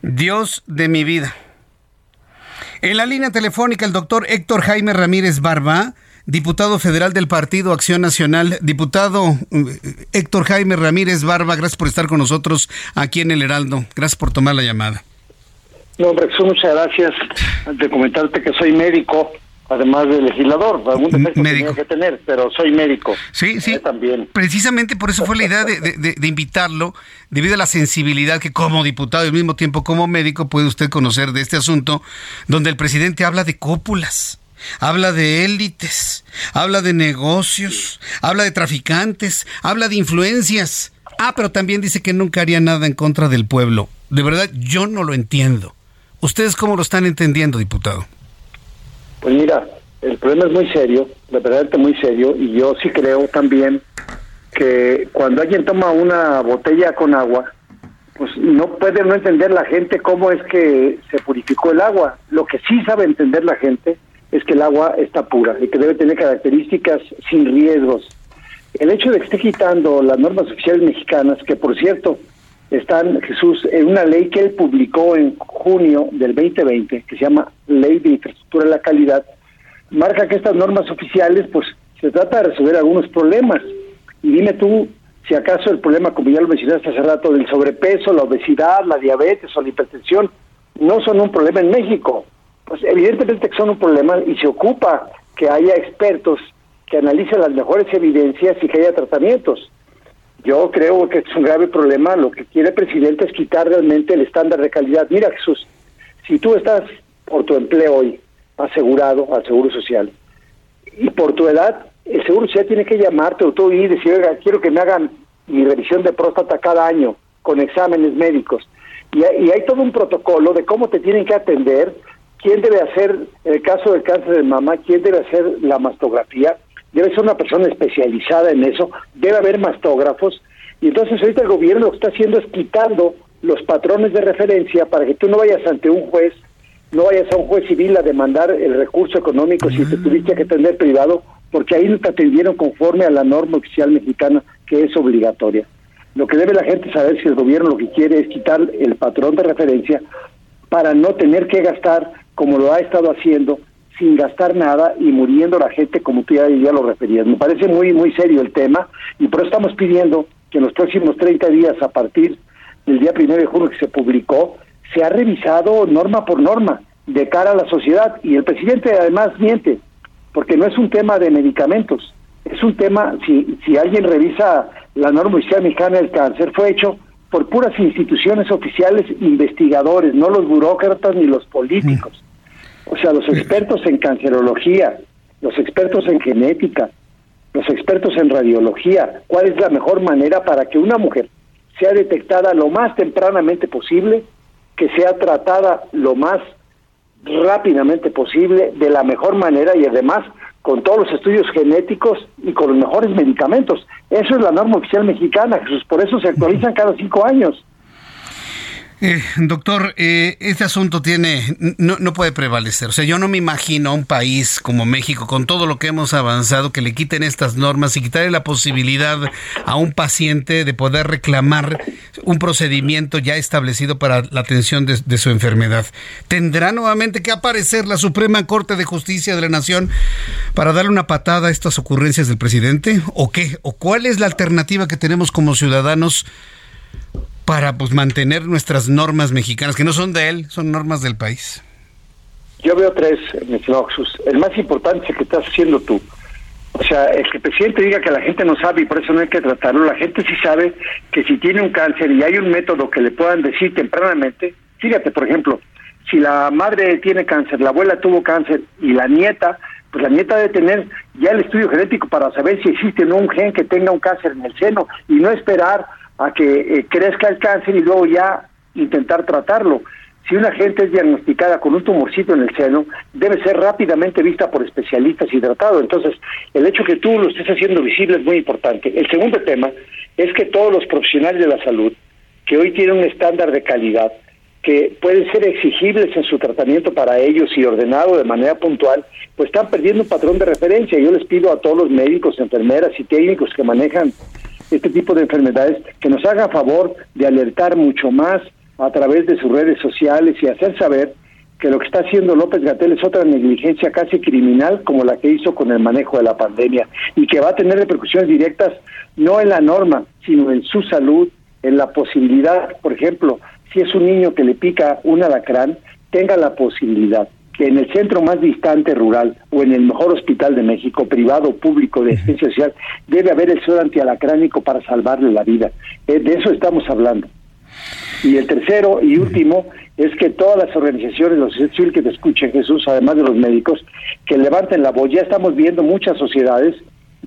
Dios de mi vida. En la línea telefónica el doctor Héctor Jaime Ramírez Barba diputado federal del Partido Acción Nacional. Diputado eh, Héctor Jaime Ramírez Barba, gracias por estar con nosotros aquí en el Heraldo. Gracias por tomar la llamada. No, hombre, muchas gracias. De comentarte que soy médico, además de legislador. Algún defecto médico. que tener, pero soy médico. Sí, sí. también. Precisamente por eso fue la idea de, de, invitarlo, debido a la sensibilidad que como diputado y al mismo tiempo como médico puede usted conocer de este asunto, donde el presidente habla de cópulas habla de élites, habla de negocios, habla de traficantes, habla de influencias. Ah, pero también dice que nunca haría nada en contra del pueblo. De verdad, yo no lo entiendo. ¿Ustedes cómo lo están entendiendo, diputado? Pues mira, el problema es muy serio, de verdad es muy serio, y yo sí creo también que cuando alguien toma una botella con agua, pues no puede no entender la gente cómo es que se purificó el agua. Lo que sí sabe entender la gente es que el agua está pura y que debe tener características sin riesgos. El hecho de que esté quitando las normas oficiales mexicanas, que por cierto están, Jesús, en una ley que él publicó en junio del 2020, que se llama Ley de Infraestructura de la Calidad, marca que estas normas oficiales, pues se trata de resolver algunos problemas. Y dime tú, si acaso el problema, como ya lo mencionaste hace rato, del sobrepeso, la obesidad, la diabetes o la hipertensión, no son un problema en México. Pues evidentemente son un problema y se ocupa que haya expertos que analicen las mejores evidencias y que haya tratamientos. Yo creo que es un grave problema. Lo que quiere el presidente es quitar realmente el estándar de calidad. Mira, Jesús, si tú estás por tu empleo hoy asegurado al Seguro Social y por tu edad, el Seguro Social tiene que llamarte o tú y decir, oiga, quiero que me hagan mi revisión de próstata cada año con exámenes médicos. Y hay todo un protocolo de cómo te tienen que atender, quién debe hacer, en el caso del cáncer de mama, quién debe hacer la mastografía, debe ser una persona especializada en eso, debe haber mastógrafos, y entonces ahorita el gobierno lo que está haciendo es quitando los patrones de referencia para que tú no vayas ante un juez, no vayas a un juez civil a demandar el recurso económico si te tuviste que atender privado, porque ahí no te atendieron conforme a la norma oficial mexicana que es obligatoria. Lo que debe la gente saber si el gobierno lo que quiere es quitar el patrón de referencia para no tener que gastar como lo ha estado haciendo sin gastar nada y muriendo la gente como tú ya, lo referías. Me parece muy muy serio el tema y por eso estamos pidiendo que en los próximos 30 días a partir del día primero de junio que se publicó se ha revisado norma por norma de cara a la sociedad y el presidente además miente porque no es un tema de medicamentos, es un tema, si, si alguien revisa la norma oficial mexicana del cáncer, fue hecho por puras instituciones oficiales investigadores, no los burócratas ni los políticos. O sea, los expertos en cancerología, los expertos en genética, los expertos en radiología, cuál es la mejor manera para que una mujer sea detectada lo más tempranamente posible, que sea tratada lo más rápidamente posible, de la mejor manera y además con todos los estudios genéticos y con los mejores medicamentos. Eso es la norma oficial mexicana, Jesús, por eso se actualizan cada cinco años. Eh, doctor, eh, este asunto tiene, no, no, puede prevalecer. O sea, yo no me imagino a un país como México, con todo lo que hemos avanzado, que le quiten estas normas y quitarle la posibilidad a un paciente de poder reclamar un procedimiento ya establecido para la atención de, de su enfermedad. ¿Tendrá nuevamente que aparecer la Suprema Corte de Justicia de la Nación para darle una patada a estas ocurrencias del presidente? ¿O qué? ¿O cuál es la alternativa que tenemos como ciudadanos? Para pues mantener nuestras normas mexicanas, que no son de él, son normas del país? Yo veo tres, mi Jesús. El más importante es el que estás haciendo tú. O sea, el que el presidente diga que la gente no sabe y por eso no hay que tratarlo, la gente sí sabe que si tiene un cáncer y hay un método que le puedan decir tempranamente, fíjate, por ejemplo, si la madre tiene cáncer, la abuela tuvo cáncer y la nieta, pues la nieta debe tener ya el estudio genético para saber si existe un gen que tenga un cáncer en el seno y no esperar a que eh, crezca el cáncer y luego ya intentar tratarlo. Si una gente es diagnosticada con un tumorcito en el seno, debe ser rápidamente vista por especialistas y tratado. Entonces, el hecho que tú lo estés haciendo visible es muy importante. El segundo tema es que todos los profesionales de la salud, que hoy tienen un estándar de calidad, que pueden ser exigibles en su tratamiento para ellos y ordenado de manera puntual, pues están perdiendo un patrón de referencia. Yo les pido a todos los médicos, enfermeras y técnicos que manejan este tipo de enfermedades, que nos haga favor de alertar mucho más a través de sus redes sociales y hacer saber que lo que está haciendo López Gatel es otra negligencia casi criminal como la que hizo con el manejo de la pandemia y que va a tener repercusiones directas no en la norma, sino en su salud, en la posibilidad, por ejemplo, si es un niño que le pica un alacrán, tenga la posibilidad que en el centro más distante rural o en el mejor hospital de México, privado o público de asistencia social, debe haber el suelo antialacránico para salvarle la vida. Eh, de eso estamos hablando. Y el tercero y último es que todas las organizaciones, los civil que te escuchen, Jesús, además de los médicos, que levanten la voz. Ya estamos viendo muchas sociedades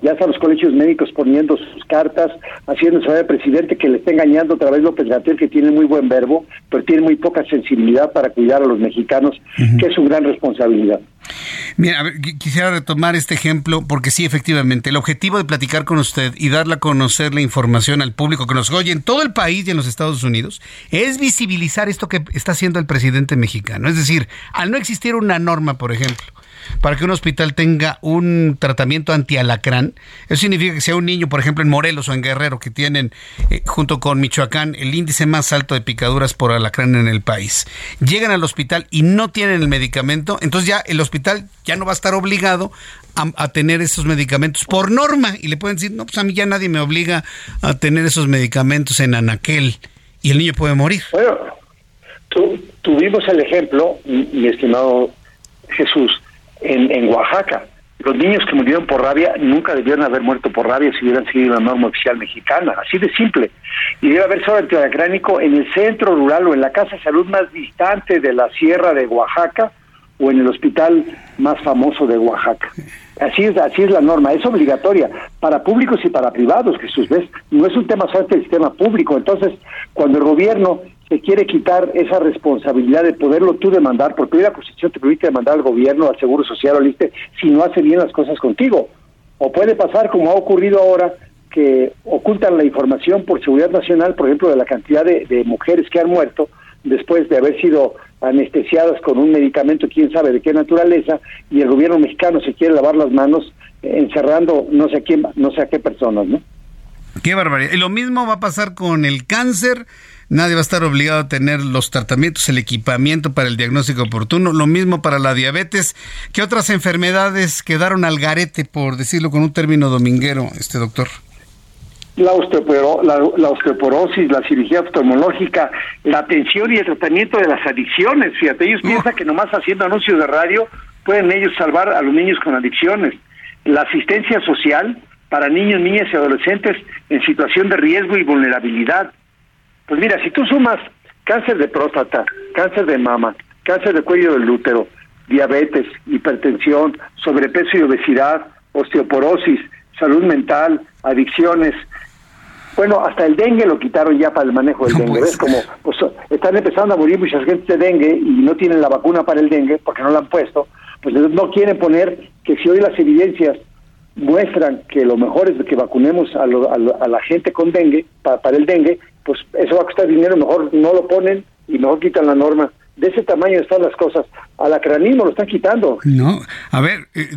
ya están los colegios médicos poniendo sus cartas, haciendo saber al presidente que le está engañando otra vez López Gatel, que tiene muy buen verbo, pero tiene muy poca sensibilidad para cuidar a los mexicanos, que es su gran responsabilidad. Mira, quisiera retomar este ejemplo porque sí, efectivamente, el objetivo de platicar con usted y darle a conocer la información al público que nos oye en todo el país y en los Estados Unidos es visibilizar esto que está haciendo el presidente mexicano. Es decir, al no existir una norma, por ejemplo, para que un hospital tenga un tratamiento antialacrán. Eso significa que sea un niño, por ejemplo, en Morelos o en Guerrero, que tienen, eh, junto con Michoacán, el índice más alto de picaduras por alacrán en el país. Llegan al hospital y no tienen el medicamento, entonces ya el hospital ya no va a estar obligado a, tener esos medicamentos por norma. Y le pueden decir, no, pues a mí ya nadie me obliga a tener esos medicamentos en Anaquel. Y el niño puede morir. Bueno, tuvimos el ejemplo, mi estimado Jesús, en, en Oaxaca. Los niños que murieron por rabia nunca debieron haber muerto por rabia si hubieran seguido la norma oficial mexicana, así de simple. Y debe haber solo antialacránico en el centro rural o en la casa de salud más distante de la sierra de Oaxaca o en el hospital más famoso de Oaxaca. Así es, así es la norma, es obligatoria para públicos y para privados, Jesús, ¿ves? No es un tema solo del sistema público. Entonces, cuando el gobierno se quiere quitar esa responsabilidad de poderlo tú demandar, porque hoy la Constitución te permite demandar al gobierno, al Seguro Social o al ISTE, si no hace bien las cosas contigo. O puede pasar, como ha ocurrido ahora, que ocultan la información por seguridad nacional, por ejemplo, de la cantidad de mujeres que han muerto después de haber sido anestesiadas con un medicamento, quién sabe de qué naturaleza, y el gobierno mexicano se quiere lavar las manos encerrando no sé a quién, no sé a qué personas, ¿no? Qué barbaridad. Y lo mismo va a pasar con el cáncer nadie va a estar obligado a tener los tratamientos, el equipamiento para el diagnóstico oportuno, lo mismo para la diabetes. ¿Qué otras enfermedades quedaron al garete, por decirlo con un término dominguero, este doctor? La, la, osteoporosis, la cirugía oftalmológica, la atención y el tratamiento de las adicciones. Fíjate, ellos piensan que nomás haciendo anuncios de radio pueden ellos salvar a los niños con adicciones. La asistencia social para niños, niñas y adolescentes en situación de riesgo y vulnerabilidad pues mira, si tú sumas cáncer de próstata, cáncer de mama, cáncer de cuello del útero, diabetes, hipertensión, sobrepeso y obesidad, osteoporosis, salud mental, adicciones, bueno, hasta el dengue lo quitaron ya para el manejo del dengue. ¿Ves? Como pues, están empezando a morir muchas gente de dengue y no tienen la vacuna para el dengue porque no la han puesto. Pues no quieren poner que si hoy las evidencias muestran que lo mejor es que vacunemos a, la gente con dengue, para el dengue, pues eso va a costar dinero, mejor no lo ponen y mejor quitan la norma. De ese tamaño están las cosas. Al acranismo lo están quitando. No, a ver, eh,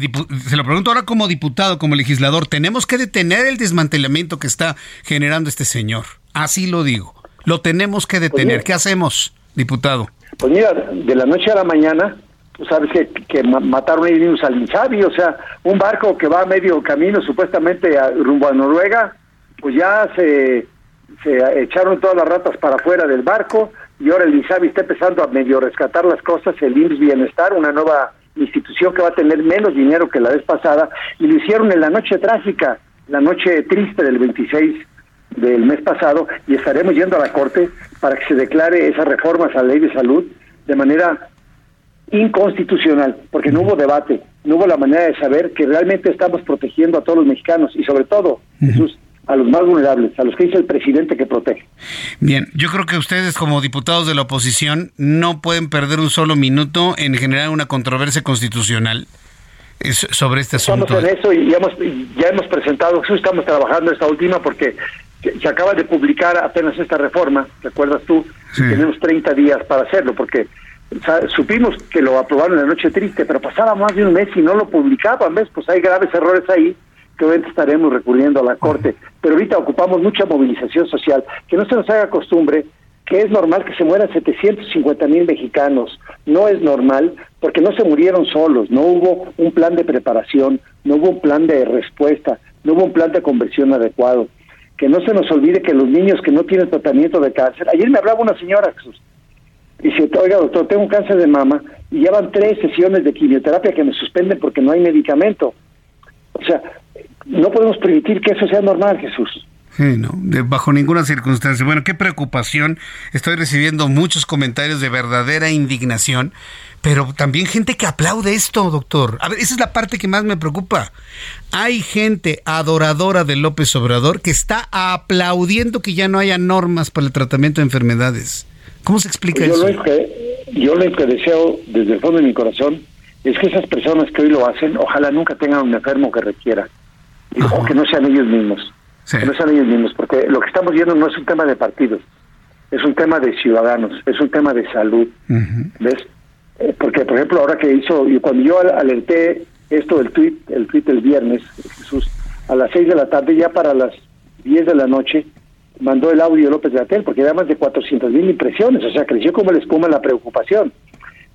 se lo pregunto ahora como diputado, como legislador, tenemos que detener el desmantelamiento que está generando este señor. Así lo digo. Lo tenemos que pues detener. ¿Qué hacemos, diputado? Pues mira, de la noche a la mañana, tú sabes que, que mataron a niños al Insabi, o sea, un barco que va a medio camino supuestamente a, rumbo a Noruega, pues ya se se echaron todas las ratas para afuera del barco y ahora el INSABI está empezando a medio rescatar las cosas, el IMSS Bienestar, una nueva institución que va a tener menos dinero que la vez pasada, y lo hicieron en la noche trágica, la noche triste del 26 del mes pasado, y estaremos yendo a la Corte para que se declare esas reformas a la ley de salud de manera inconstitucional, porque no hubo debate, no hubo la manera de saber que realmente estamos protegiendo a todos los mexicanos y sobre todo, Jesús, a los más vulnerables, a los que dice el presidente que protege. Bien, yo creo que ustedes como diputados de la oposición no pueden perder un solo minuto en generar una controversia constitucional sobre este asunto. Estamos en eso y ya hemos, ya hemos presentado, estamos trabajando esta última porque se acaba de publicar apenas esta reforma, ¿te acuerdas tú? Tenemos 30 días para hacerlo porque supimos que lo aprobaron en la noche triste, pero pasaba más de un mes y no lo publicaban, ¿ves? Pues hay graves errores ahí obviamente estaremos recurriendo a la Corte, pero ahorita ocupamos mucha movilización social, que no se nos haga costumbre que es normal que se mueran 750 mil mexicanos. No es normal porque no se murieron solos, no hubo un plan de preparación, no hubo un plan de respuesta, no hubo un plan de conversión adecuado. Que no se nos olvide que los niños que no tienen tratamiento de cáncer, ayer me hablaba una señora, Jesús, y dice, oiga doctor, tengo un cáncer de mama y llevan tres sesiones de quimioterapia que me suspenden porque no hay medicamento. O sea, no podemos permitir que eso sea normal, Jesús. Sí, no, bajo ninguna circunstancia. Bueno, qué preocupación. Estoy recibiendo muchos comentarios de verdadera indignación, pero también gente que aplaude esto, doctor. A ver, esa es la parte que más me preocupa. Hay gente adoradora de López Obrador que está aplaudiendo que ya no haya normas para el tratamiento de enfermedades. ¿Cómo se explica yo eso? Lo que, yo lo que deseo desde el fondo de mi corazón es que esas personas que hoy lo hacen, ojalá nunca tengan un enfermo que requiera, o que no sean ellos mismos, que no sean ellos mismos, porque lo que estamos viendo no es un tema de partidos, es un tema de ciudadanos, es un tema de salud, ¿ves? Eh, porque, por ejemplo, ahora que hizo, cuando yo alerté esto del tweet, el tweet del viernes, Jesús, a las 6 de la tarde, ya para las 10 de la noche, mandó el audio López Gatel, porque era más de 400 mil impresiones, o sea, creció como la espuma la preocupación.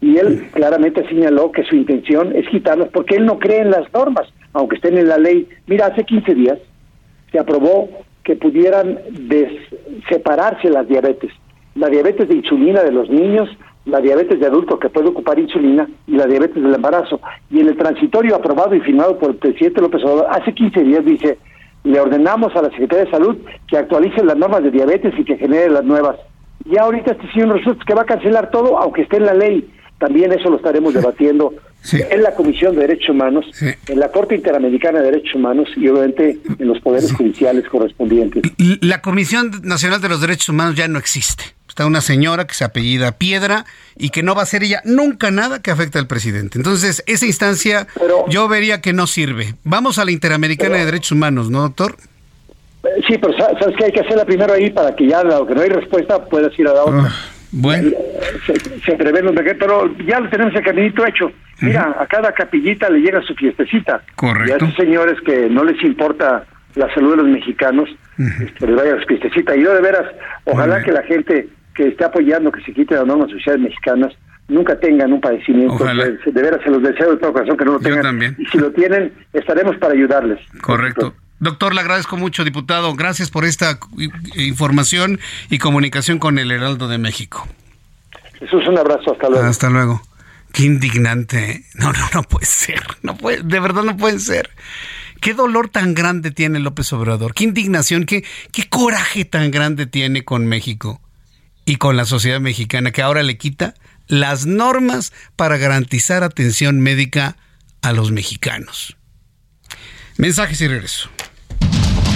Y él claramente señaló que su intención es quitarlas porque él no cree en las normas, aunque estén en la ley. Mira, hace 15 días se aprobó que pudieran separarse las diabetes. La diabetes de insulina de los niños, la diabetes de adulto que puede ocupar insulina y la diabetes del embarazo. Y en el transitorio aprobado y firmado por el presidente López Obrador hace 15 días dice, le ordenamos a la Secretaría de Salud que actualice las normas de diabetes y que genere las nuevas. Y ahorita este señor resulta que va a cancelar todo, aunque esté en la ley. También eso lo estaremos debatiendo en la Comisión de Derechos Humanos, en la Corte Interamericana de Derechos Humanos y obviamente en los poderes judiciales correspondientes. La Comisión Nacional de los Derechos Humanos ya no existe. Está una señora que se apellida Piedra y que no va a hacer ella nunca nada que afecte al presidente. Entonces, esa instancia yo vería que no sirve. Vamos a la Interamericana de Derechos Humanos, ¿no, doctor? Eh, sí, pero sabes que hay que hacerla primero ahí para que ya, dado que no hay respuesta, puedas ir a la otra. Ah, bueno. Se, prevé los pero ya lo tenemos el caminito hecho. Mira, a cada capillita le llega su fiestecita. Correcto. Y a esos señores que no les importa la salud de los mexicanos, este, les vaya su fiestecita. Y yo de veras, ojalá que la gente que esté apoyando que se quiten las normas sociales mexicanas nunca tengan un padecimiento. De, de, veras se los deseo de todo corazón que no lo tengan. Y si lo tienen, estaremos para ayudarles. Correcto. Doctor, le agradezco mucho, diputado. Gracias por esta información y comunicación con el Heraldo de México. Jesús, un abrazo. Hasta luego. Hasta luego. Qué indignante. No, no, no puede ser. No puede, de verdad no puede ser. Qué dolor tan grande tiene López Obrador. Qué indignación, qué, qué coraje tan grande tiene con México y con la sociedad mexicana que ahora le quita las normas para garantizar atención médica a los mexicanos. Mensajes y regreso.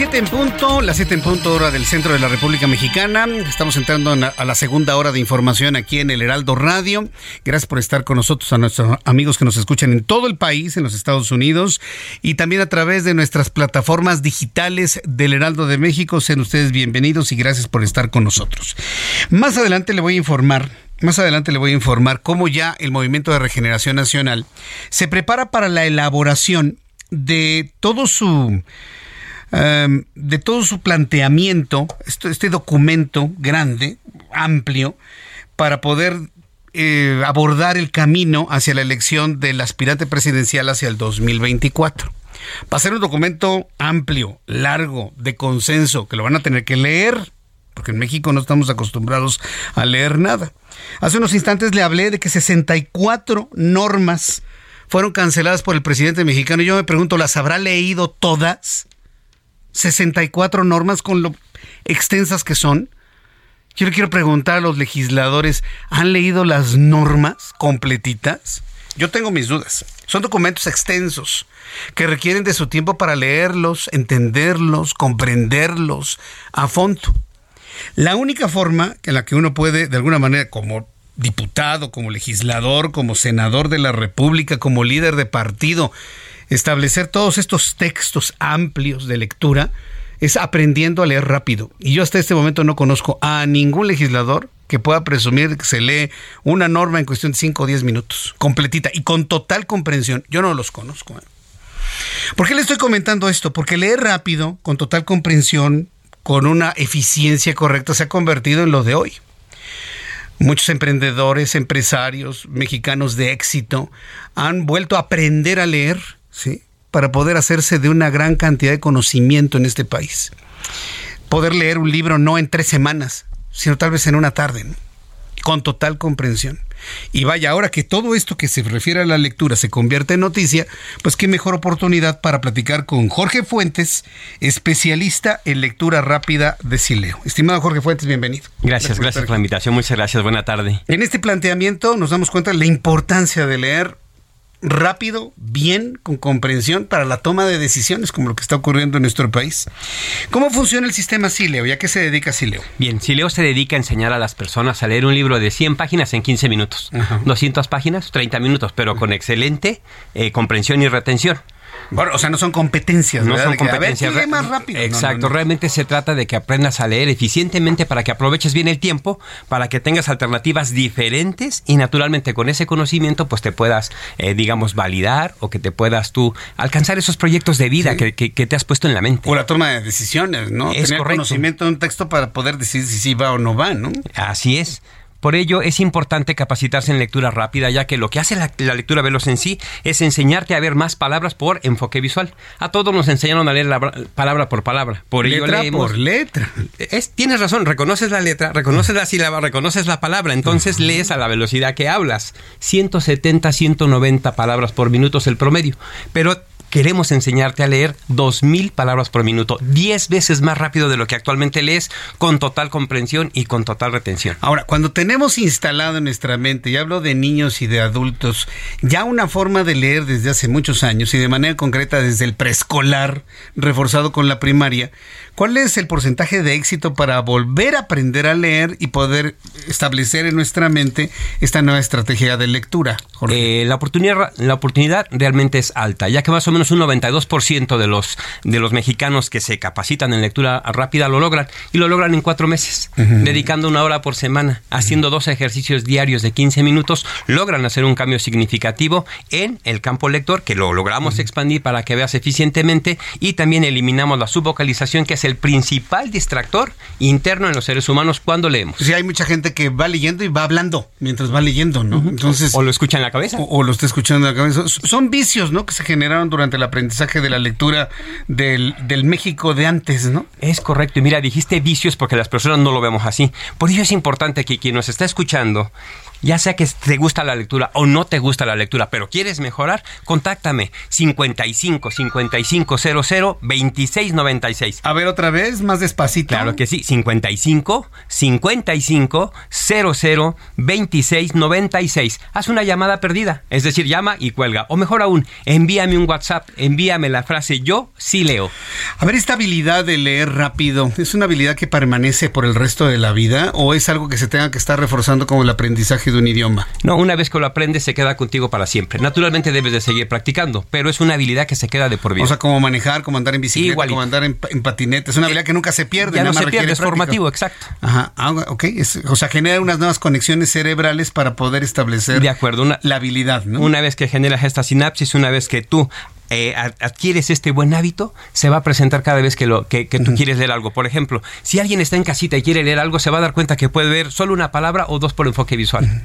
7 en punto, las 7 en punto hora del centro de la República Mexicana. Estamos entrando a la segunda hora de información aquí en el Heraldo Radio. Gracias por estar con nosotros, a nuestros amigos que nos escuchan en todo el país, en los Estados Unidos y también a través de nuestras plataformas digitales del Heraldo de México. Sean ustedes bienvenidos y gracias por estar con nosotros. Más adelante le voy a informar más adelante le voy a informar cómo ya el Movimiento de Regeneración Nacional se prepara para la elaboración de todo su Em, de todo su planteamiento, este documento grande, amplio, para poder eh, abordar el camino hacia la elección del aspirante presidencial hacia el 2024. Va a ser un documento amplio, largo, de consenso, que lo van a tener que leer, porque en México no estamos acostumbrados a leer nada. Hace unos instantes le hablé de que 64 normas fueron canceladas por el presidente mexicano. Yo me pregunto, ¿las habrá leído todas? 64 normas con lo extensas que son. Yo le quiero preguntar a los legisladores, ¿han leído las normas completitas? Yo tengo mis dudas. Son documentos extensos que requieren de su tiempo para leerlos, entenderlos, comprenderlos a fondo. La única forma en la que uno puede, de alguna manera, como diputado, como legislador, como senador de la República, como líder de partido, establecer todos estos textos amplios de lectura es aprendiendo a leer rápido. Y yo hasta este momento no conozco a ningún legislador que pueda presumir que se lee una norma en cuestión de 5 o 10 minutos, completita y con total comprensión. Yo no los conozco. ¿eh? ¿Por qué le estoy comentando esto? Porque leer rápido, con total comprensión, con una eficiencia correcta, se ha convertido en lo de hoy. Muchos emprendedores, empresarios mexicanos de éxito han vuelto a aprender a leer, ¿sí? Para poder hacerse de una gran cantidad de conocimiento en este país. Poder leer un libro no en tres semanas, sino tal vez en una tarde, con total comprensión. Y vaya, ahora que todo esto que se refiere a la lectura se convierte en noticia, pues qué mejor oportunidad para platicar con Jorge Fuentes, especialista en lectura rápida de Sileo. Estimado Jorge Fuentes, bienvenido. Gracias, gracias, por la invitación. Muchas gracias. Buena tarde. En este planteamiento nos damos cuenta de la importancia de leer rápido, bien, con comprensión para la toma de decisiones, como lo que está ocurriendo en nuestro país. ¿Cómo funciona el sistema Sileo ¿Y a qué se dedica Sileo? Bien, Sileo se dedica a enseñar a las personas a leer un libro de 100 páginas en 15 minutos. 200 páginas, 30 minutos, pero con excelente eh, comprensión y retención. Bueno, o sea, no son competencias, No son competencias. más rápido. Exacto, realmente se trata de que aprendas a leer eficientemente para que aproveches bien el tiempo, para que tengas alternativas diferentes y naturalmente con ese conocimiento pues te puedas, eh, digamos, validar o que te puedas tú alcanzar esos proyectos de vida que, te has puesto en la mente. O la toma de decisiones, ¿no? Es Tener conocimiento de un texto para poder decidir si sí va o no va, ¿no? Así es. Por ello es importante capacitarse en lectura rápida, ya que lo que hace la, lectura veloz en sí es enseñarte a ver más palabras por enfoque visual. A todos nos enseñaron a leer la palabra por palabra. Por ello letra por letra. Es, tienes razón, reconoces la letra, reconoces la sílaba, reconoces la palabra, entonces lees a la velocidad que hablas. 170, 190 palabras por minuto es el promedio. Pero queremos enseñarte a leer 2.000 palabras por minuto, 10 veces más rápido de lo que actualmente lees, con total comprensión y con total retención. Ahora, cuando tenemos instalado en nuestra mente, y hablo de niños y de adultos, ya una forma de leer desde hace muchos años y de manera concreta desde el preescolar, reforzado con la primaria, ¿Cuál es el porcentaje de éxito para volver a aprender a leer y poder establecer en nuestra mente esta nueva estrategia de lectura? Eh, la, oportunidad, la oportunidad realmente es alta, ya que más o menos un 92% de los, de los mexicanos que se capacitan en lectura rápida lo logran y lo logran en cuatro meses, dedicando una hora por semana, haciendo dos ejercicios diarios de 15 minutos, logran hacer un cambio significativo en el campo lector, que lo logramos expandir para que veas eficientemente y también eliminamos la subvocalización, que es el el principal distractor interno en los seres humanos cuando leemos. Sí, hay mucha gente que va leyendo y va hablando mientras va leyendo, ¿no? Entonces, o, lo escucha en la cabeza. O, lo está escuchando en la cabeza. Son vicios, ¿no? Que se generaron durante el aprendizaje de la lectura del, del México de antes, ¿no? Es correcto. Y mira, dijiste vicios porque las personas no lo vemos así. Por ello es importante que quien nos está escuchando ya sea que te gusta la lectura o no te gusta la lectura, pero quieres mejorar, contáctame 55 5500 2696. A ver otra vez, más despacito. Claro que sí, 55 55 00 2696. Haz una llamada perdida, es decir, llama y cuelga. O mejor aún, envíame un WhatsApp, envíame la frase yo sí leo. A ver, esta habilidad de leer rápido, ¿es una habilidad que permanece por el resto de la vida o es algo que se tenga que estar reforzando como el aprendizaje de un idioma. No, una vez que lo aprendes se queda contigo para siempre. Naturalmente debes de seguir practicando, pero es una habilidad que se queda de por vida. O sea, como manejar, como andar en bicicleta, como andar en, patinete. Es una habilidad que nunca se pierde. Ya no se pierde, es formativo, exacto. Ajá, ah, ok. o sea, genera unas nuevas conexiones cerebrales para poder establecer de acuerdo, una, la habilidad. ¿no? Una vez que generas esta sinapsis, una vez que tú eh, adquieres este buen hábito, se va a presentar cada vez que, lo, que, tú quieres leer algo. Por ejemplo, si alguien está en casita y quiere leer algo, se va a dar cuenta que puede ver solo una palabra o dos por enfoque visual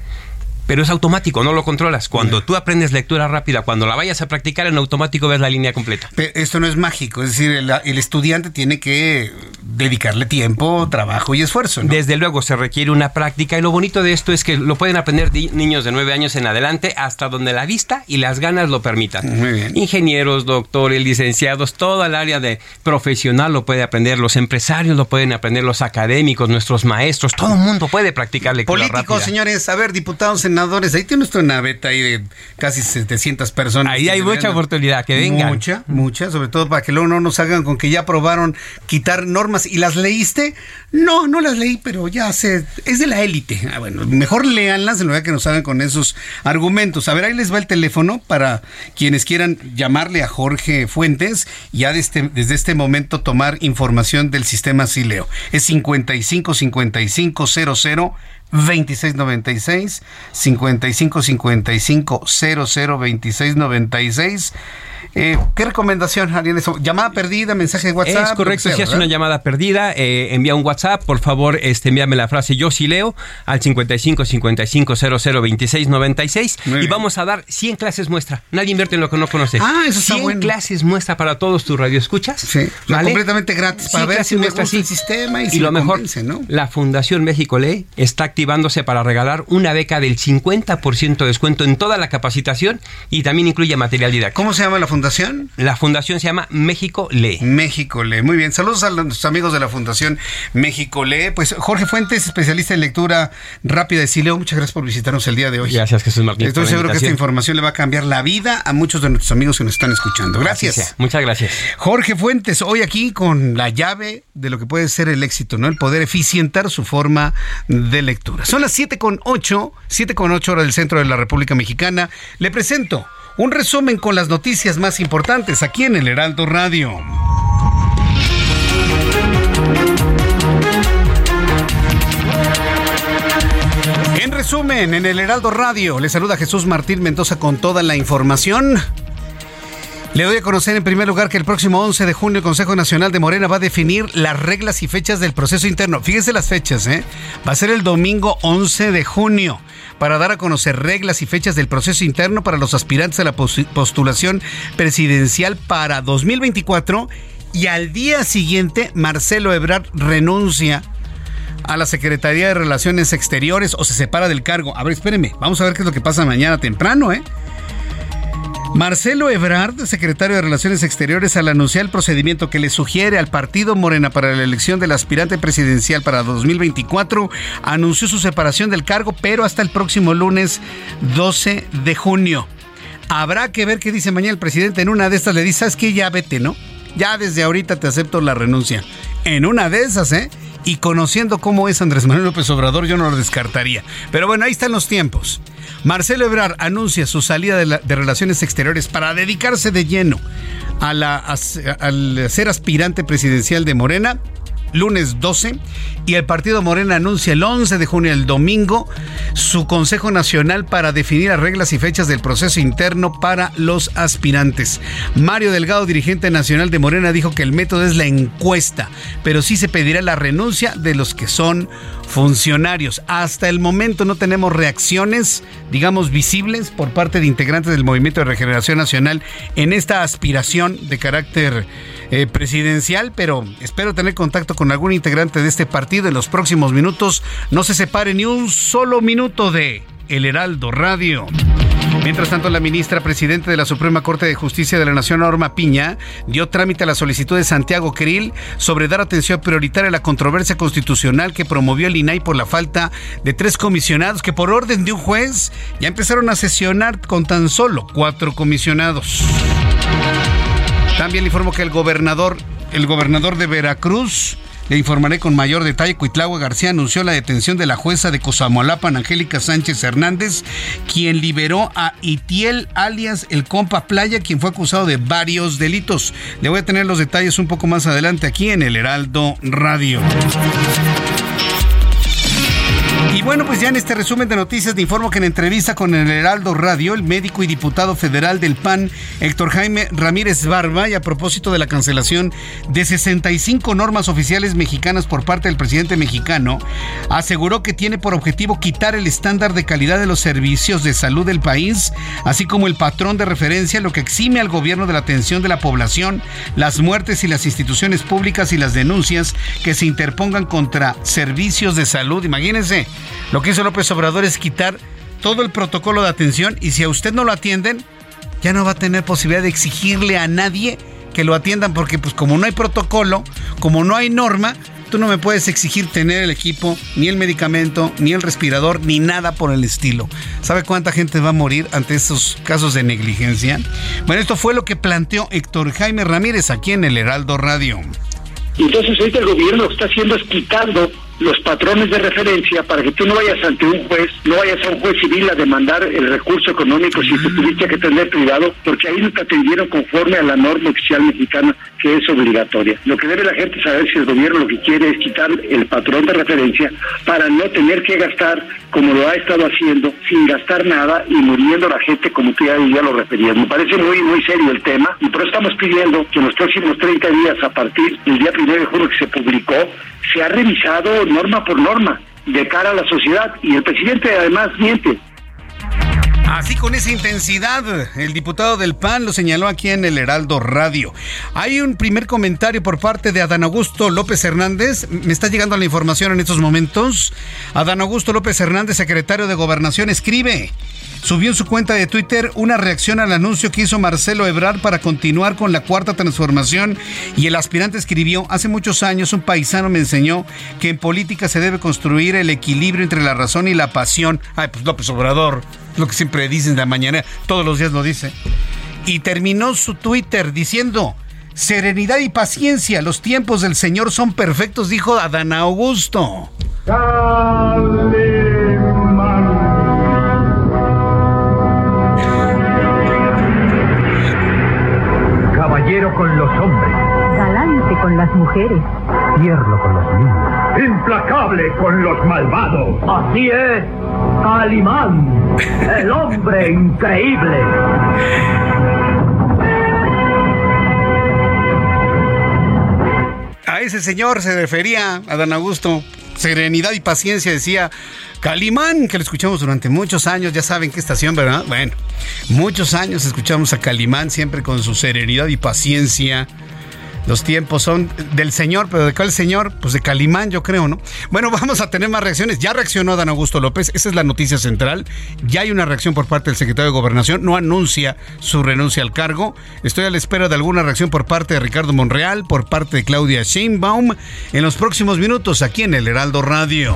pero es automático, no lo controlas. Cuando tú aprendes lectura rápida, cuando la vayas a practicar, en automático ves la línea completa. Pero esto no es mágico, es decir, el, estudiante tiene que dedicarle tiempo, trabajo y esfuerzo. Desde luego se requiere una práctica y lo bonito de esto es que lo pueden aprender niños de nueve años en adelante hasta donde la vista y las ganas lo permitan. Muy bien. Ingenieros, doctores, licenciados, toda el área de profesional lo puede aprender, los empresarios lo pueden aprender, los académicos, nuestros maestros, todo el mundo puede practicar lectura Políticos, señores, a ver, diputados en Ahí tiene nuestra naveta ahí de casi 700 personas. Ahí hay mucha oportunidad, que vengan. Mucha, mucha, sobre todo para que luego no nos hagan con que ya aprobaron quitar normas. ¿Y las leíste? No, no las leí, pero ya sé, es de la élite. Ah, bueno, mejor léanlas en lugar que nos hagan con esos argumentos. A ver, ahí les va el teléfono para quienes quieran llamarle a Jorge Fuentes y ya desde, desde este momento tomar información del sistema Sileo. Es 55 55 00 2696 5555 002696 eh, ¿Qué recomendación harían eso? ¿Llamada perdida? ¿Mensaje de WhatsApp? Es correcto, si es una llamada perdida, eh, envía un WhatsApp, por favor, este, envíame la frase yo sí leo al 55 55 00 26 96 y vamos a dar 100 clases muestra. Nadie invierte en lo que no conoce. Ah, eso está 100 clases muestra para todos tus radioescuchas. Sí, completamente gratis para ver si muestra el sistema y, y lo mejor, ¿no? la Fundación México Lee está activándose para regalar una beca del 50% de descuento en toda la capacitación y también incluye material didáctico. ¿Cómo se llama la fundación? La fundación se llama México Lee. México Lee. Muy bien. Saludos a los amigos de la Fundación México Lee. Pues Jorge Fuentes, especialista en lectura rápida de Sileo. Muchas gracias por visitarnos el día de hoy. Gracias, Jesús Martín. Estoy seguro que esta información le va a cambiar la vida a muchos de nuestros amigos que nos están escuchando. Gracias. Muchas gracias. Jorge Fuentes, hoy aquí con la llave de lo que puede ser el éxito, ¿no? El poder eficientar su forma de lectura. Son las 7 con 8, 7 con 8 horas del centro de la República Mexicana. Le presento un resumen con las noticias más importantes aquí en el Heraldo Radio. En resumen, en el Heraldo Radio, le saluda Jesús Martín Mendoza con toda la información. Le doy a conocer en primer lugar que el próximo 11 de junio el Consejo Nacional de Morena va a definir las reglas y fechas del proceso interno. Fíjense las fechas, ¿eh? Va a ser el domingo 11 de junio para dar a conocer reglas y fechas del proceso interno para los aspirantes a la postulación presidencial para 2024 y al día siguiente Marcelo Ebrard renuncia a la Secretaría de Relaciones Exteriores o se separa del cargo. A ver, espérenme, vamos a ver qué es lo que pasa mañana temprano, ¿eh? Marcelo Ebrard, secretario de Relaciones Exteriores, al anunciar el procedimiento que le sugiere al partido Morena para la elección del aspirante presidencial para 2024, anunció su separación del cargo, pero hasta el próximo lunes 12 de junio. Habrá que ver qué dice mañana el presidente. En una de estas le dice, ¿sabes qué? Ya vete, ¿no? Ya desde ahorita te acepto la renuncia. En una de esas, ¿eh? Y conociendo cómo es Andrés Manuel López Obrador, yo no lo descartaría. Pero bueno, ahí están los tiempos. Marcelo Ebrard anuncia su salida de, Relaciones Exteriores para dedicarse de lleno a la, al ser aspirante presidencial de Morena lunes 12 y el partido Morena anuncia el 11 de junio, el domingo, su Consejo Nacional para definir las reglas y fechas del proceso interno para los aspirantes. Mario Delgado, dirigente nacional de Morena, dijo que el método es la encuesta, pero sí se pedirá la renuncia de los que son funcionarios. Hasta el momento no tenemos reacciones, digamos, visibles por parte de integrantes del Movimiento de Regeneración Nacional en esta aspiración de carácter eh, presidencial, pero espero tener contacto con algún integrante de este partido en los próximos minutos. No se separe ni un solo minuto de El Heraldo Radio. Mientras tanto, la ministra presidenta de la Suprema Corte de Justicia de la Nación, Norma Piña, dio trámite a la solicitud de Santiago Krill sobre dar atención prioritaria a la controversia constitucional que promovió el INAI por la falta de tres comisionados que por orden de un juez ya empezaron a sesionar con tan solo cuatro comisionados. También le informo que el gobernador, el gobernador de Veracruz, le informaré con mayor detalle. Cuitlagua García anunció la detención de la jueza de Cosamolapan, Angélica Sánchez Hernández, quien liberó a Itiel, alias el compa Playa, quien fue acusado de varios delitos. Le voy a tener los detalles un poco más adelante aquí en el Heraldo Radio. Bueno, pues ya en este resumen de noticias te informo que en entrevista con el Heraldo Radio, el médico y diputado federal del PAN, Héctor Jaime Ramírez Barba, y a propósito de la cancelación de 65 normas oficiales mexicanas por parte del presidente mexicano, aseguró que tiene por objetivo quitar el estándar de calidad de los servicios de salud del país, así como el patrón de referencia, lo que exime al gobierno de la atención de la población, las muertes y las instituciones públicas y las denuncias que se interpongan contra servicios de salud. Imagínense lo que hizo López Obrador es quitar todo el protocolo de atención y si a usted no lo atienden, ya no va a tener posibilidad de exigirle a nadie que lo atiendan porque pues como no hay protocolo, como no hay norma, tú no me puedes exigir tener el equipo, ni el medicamento, ni el respirador, ni nada por el estilo. ¿Sabe cuánta gente va a morir ante estos casos de negligencia? Bueno, esto fue lo que planteó Héctor Jaime Ramírez aquí en el Heraldo Radio. Entonces ahorita el gobierno está haciendo es quitando los patrones de referencia para que tú no vayas ante un juez, no vayas a un juez civil a demandar el recurso económico si te tuviste que tener privado, porque ahí no te atendieron conforme a la norma oficial mexicana que es obligatoria. Lo que debe la gente saber si el gobierno lo que quiere es quitar el patrón de referencia para no tener que gastar como lo ha estado haciendo, sin gastar nada y muriendo la gente como tú ya, ya lo referías. Me parece muy, muy serio el tema y por eso estamos pidiendo que en los próximos 30 días, a partir del día primero de junio que se publicó, se ha revisado norma por norma de cara a la sociedad y el presidente además miente. Así con esa intensidad, el diputado del PAN lo señaló aquí en el Heraldo Radio. Hay un primer comentario por parte de Adán Augusto López Hernández. Me está llegando la información en estos momentos. Adán Augusto López Hernández, secretario de Gobernación, escribe subió en su cuenta de Twitter una reacción al anuncio que hizo Marcelo Ebrard para continuar con la cuarta transformación y el aspirante escribió, hace muchos años un paisano me enseñó que en política se debe construir el equilibrio entre la razón y la pasión. Ay, pues López Obrador, lo que siempre dicen de la mañana, todos los días lo dice. Y terminó su Twitter diciendo, serenidad y paciencia, los tiempos del Señor son perfectos, dijo Adán Augusto. con los hombres. Galante con las mujeres. Tierno con los niños. Implacable con los malvados. Así es, Calimán, el hombre increíble. A ese señor se refería a Dan Augusto. Serenidad y paciencia, decía Calimán, que lo escuchamos durante muchos años, ya saben qué estación, ¿verdad? Bueno, muchos años escuchamos a Calimán siempre con su serenidad y paciencia los tiempos son del señor, pero ¿de cuál señor? Pues de Calimán, yo creo, ¿no? Bueno, vamos a tener más reacciones. Ya reaccionó Dan Augusto López, esa es la noticia central. Ya hay una reacción por parte del secretario de Gobernación, no anuncia su renuncia al cargo. Estoy a la espera de alguna reacción por parte de Ricardo Monreal, por parte de Claudia Sheinbaum, en los próximos minutos aquí en el Heraldo Radio.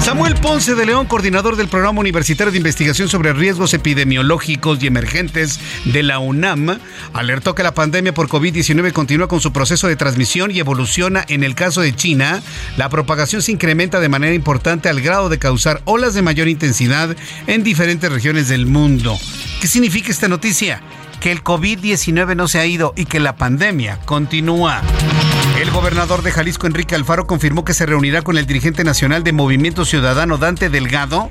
Samuel Ponce de León, coordinador del Programa Universitario de Investigación sobre Riesgos Epidemiológicos y Emergentes de la UNAM, alertó que la pandemia por COVID-19 continúa con su proceso proceso de transmisión y evoluciona. En el caso de China, la propagación se incrementa de manera importante al grado de causar olas de mayor intensidad en diferentes regiones del mundo. ¿Qué significa esta noticia? Que el COVID-19 no se ha ido y que la pandemia continúa. El gobernador de Jalisco, Enrique Alfaro, confirmó que se reunirá con el dirigente nacional de Movimiento Ciudadano, Dante Delgado,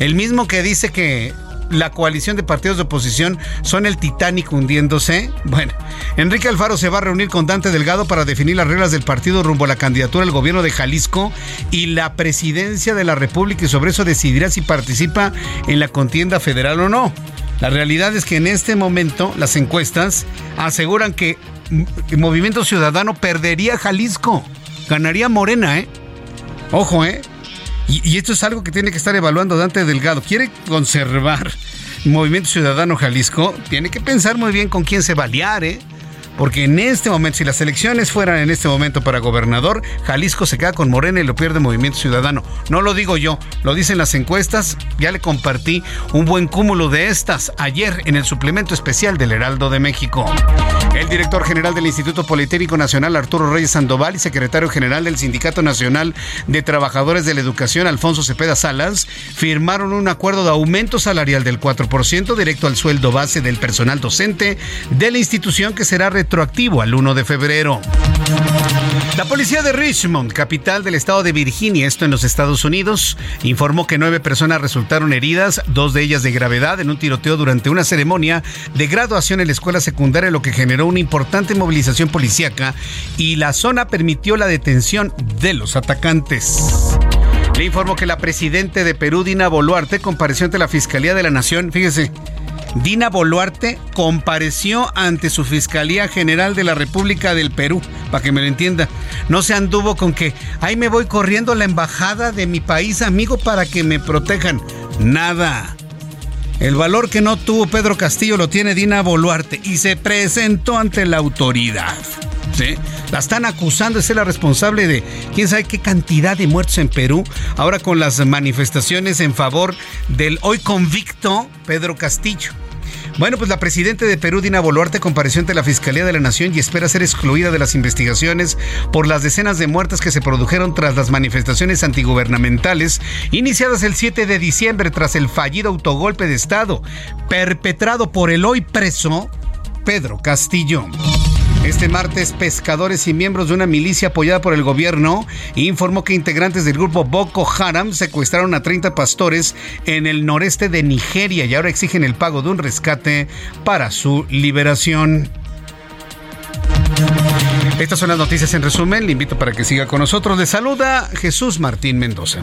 el mismo que dice que la coalición de partidos de oposición son el Titanic hundiéndose? Bueno, Enrique Alfaro se va a reunir con Dante Delgado para definir las reglas del partido rumbo a la candidatura al gobierno de Jalisco y la presidencia de la República y sobre eso decidirá si participa en la contienda federal o no. La realidad es que en este momento las encuestas aseguran que Movimiento Ciudadano perdería Jalisco, ganaría Morena, ¿eh? Ojo, ¿eh? Y, esto es algo que tiene que estar evaluando Dante Delgado. Quiere conservar Movimiento Ciudadano Jalisco. Tiene que pensar muy bien con quién se va a ¿eh? Porque en este momento, si las elecciones fueran en este momento para gobernador, Jalisco se queda con Morena y lo pierde Movimiento Ciudadano. No lo digo yo, lo dicen las encuestas. Ya le compartí un buen cúmulo de estas ayer en el suplemento especial del Heraldo de México. El director general del Instituto Politécnico Nacional, Arturo Reyes Sandoval, y secretario general del Sindicato Nacional de Trabajadores de la Educación, Alfonso Cepeda Salas, firmaron un acuerdo de aumento salarial del 4% directo al sueldo base del personal docente de la institución que será retroactivo al 1 de febrero. La policía de Richmond, capital del estado de Virginia, esto en los Estados Unidos, informó que nueve personas resultaron heridas, dos de ellas de gravedad, en un tiroteo durante una ceremonia de graduación en la escuela secundaria, lo que generó una importante movilización policíaca y la zona permitió la detención de los atacantes. Le informó que la presidenta de Perú, Dina Boluarte, compareció ante la Fiscalía de la Nación. Fíjese, Dina Boluarte compareció ante su Fiscalía General de la República del Perú, para que me lo entienda. No se anduvo con que, ahí me voy corriendo a la embajada de mi país amigo para que me protejan. Nada. El valor que no tuvo Pedro Castillo lo tiene Dina Boluarte y se presentó ante la autoridad. ¿Sí? La están acusando de ser la responsable de quién sabe qué cantidad de muertos en Perú. Ahora con las manifestaciones en favor del hoy convicto Pedro Castillo. Bueno, pues la presidenta de Perú, Dina Boluarte, compareció ante la Fiscalía de la Nación y espera ser excluida de las investigaciones por las decenas de muertes que se produjeron tras las manifestaciones antigubernamentales iniciadas el 7 de diciembre tras el fallido autogolpe de Estado perpetrado por el hoy preso Pedro Castillo. Este martes, pescadores y miembros de una milicia apoyada por el gobierno informó que integrantes del grupo Boko Haram secuestraron a 30 pastores en el noreste de Nigeria y ahora exigen el pago de un rescate para su liberación. Estas son las noticias en resumen. Le invito para que siga con nosotros. Le saluda Jesús Martín Mendoza.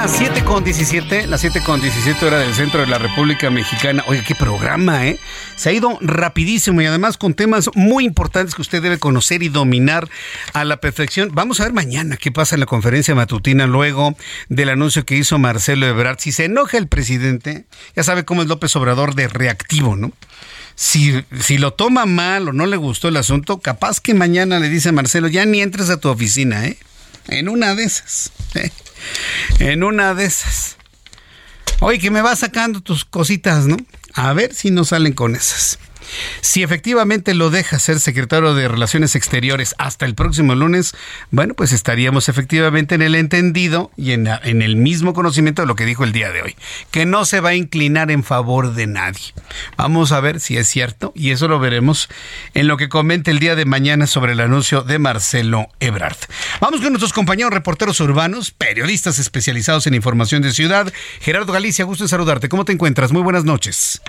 Las 7 con 17, las 7 con 17 hora del centro de la República Mexicana. Oiga, qué programa, ¿eh? Se ha ido rapidísimo y además con temas muy importantes que usted debe conocer y dominar a la perfección. Vamos a ver mañana qué pasa en la conferencia matutina luego del anuncio que hizo Marcelo Ebrard. Si se enoja el presidente, ya sabe cómo es López Obrador de reactivo, ¿no? Si, si, lo toma mal o no le gustó el asunto, capaz que mañana le dice a Marcelo, ya ni entres a tu oficina, ¿eh? En una de esas. ¿eh? En una de esas. Oye, que me va sacando tus cositas, ¿no? A ver si no salen con esas. Si efectivamente lo deja ser secretario de Relaciones Exteriores hasta el próximo lunes, bueno, pues estaríamos efectivamente en el entendido y en, el mismo conocimiento de lo que dijo el día de hoy, que no se va a inclinar en favor de nadie. Vamos a ver si es cierto y eso lo veremos en lo que comente el día de mañana sobre el anuncio de Marcelo Ebrard. Vamos con nuestros compañeros reporteros urbanos, periodistas especializados en información de ciudad. Gerardo Galicia, gusto en saludarte. ¿Cómo te encuentras? Muy buenas noches.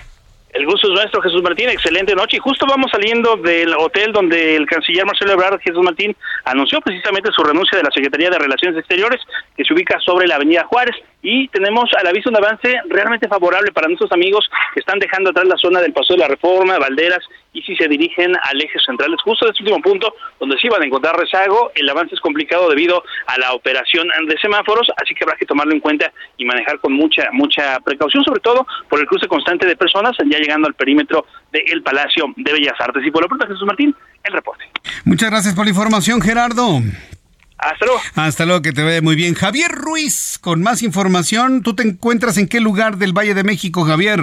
El gusto es nuestro, Jesús Martín. Excelente noche. Y justo vamos saliendo del hotel donde el canciller Marcelo Ebrard, Jesús Martín, anunció precisamente su renuncia de la Secretaría de Relaciones Exteriores, que se ubica sobre la Avenida Juárez. Y tenemos a la vista un avance realmente favorable para nuestros amigos que están dejando atrás la zona del Paso de la Reforma, Valderas, y si se dirigen al eje central. Es justo este último punto donde sí van a encontrar rezago. El avance es complicado debido a la operación de semáforos, así que habrá que tomarlo en cuenta y manejar con mucha, mucha precaución, sobre todo por el cruce constante de personas ya llegando al perímetro del Palacio de Bellas Artes. Y por lo pronto, Jesús Martín, el reporte. Muchas gracias por la información, Gerardo. Hasta luego. Hasta luego, que te vea muy bien. Javier Ruiz, con más información. ¿Tú te encuentras en qué lugar del Valle de México, Javier?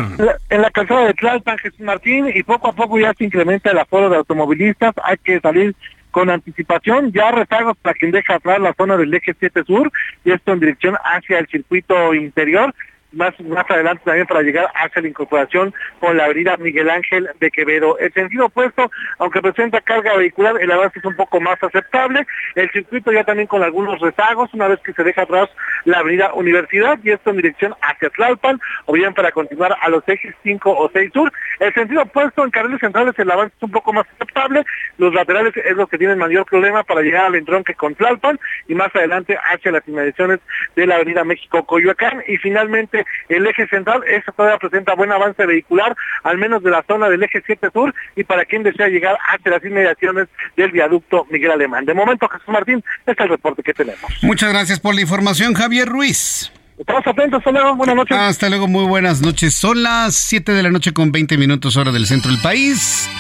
En la calzada de Tlalpan, Jesús Martín, y poco a poco ya se incrementa el aforo de automovilistas. Hay que salir con anticipación, ya rezagos para quien deja atrás la zona del eje 7 sur, y esto en dirección hacia el circuito interior más, más adelante también para llegar hacia la incorporación con la avenida Miguel Ángel de Quevedo. El sentido opuesto, aunque presenta carga vehicular, el avance es un poco más aceptable. El circuito ya también con algunos rezagos, una vez que se deja atrás la avenida Universidad y esto en dirección hacia Tlalpan, o bien para continuar a los ejes 5 o 6 sur. El sentido opuesto, en carriles centrales el avance es un poco más aceptable. Los laterales es lo que tienen mayor problema para llegar al entronque con Tlalpan y más adelante hacia las inmediaciones de la avenida México Coyoacán. Y finalmente el eje central, eso todavía presenta buen avance vehicular, al menos de la zona del eje 7 sur y para quien desea llegar hacia las inmediaciones del viaducto Miguel Alemán. De momento, Jesús Martín, este es el reporte que tenemos. Muchas gracias por la información, Javier Ruiz. Estamos atentos, hasta luego, buenas noches. Hasta luego, muy buenas noches. Son las 7 de la noche con 20 minutos hora del centro del país.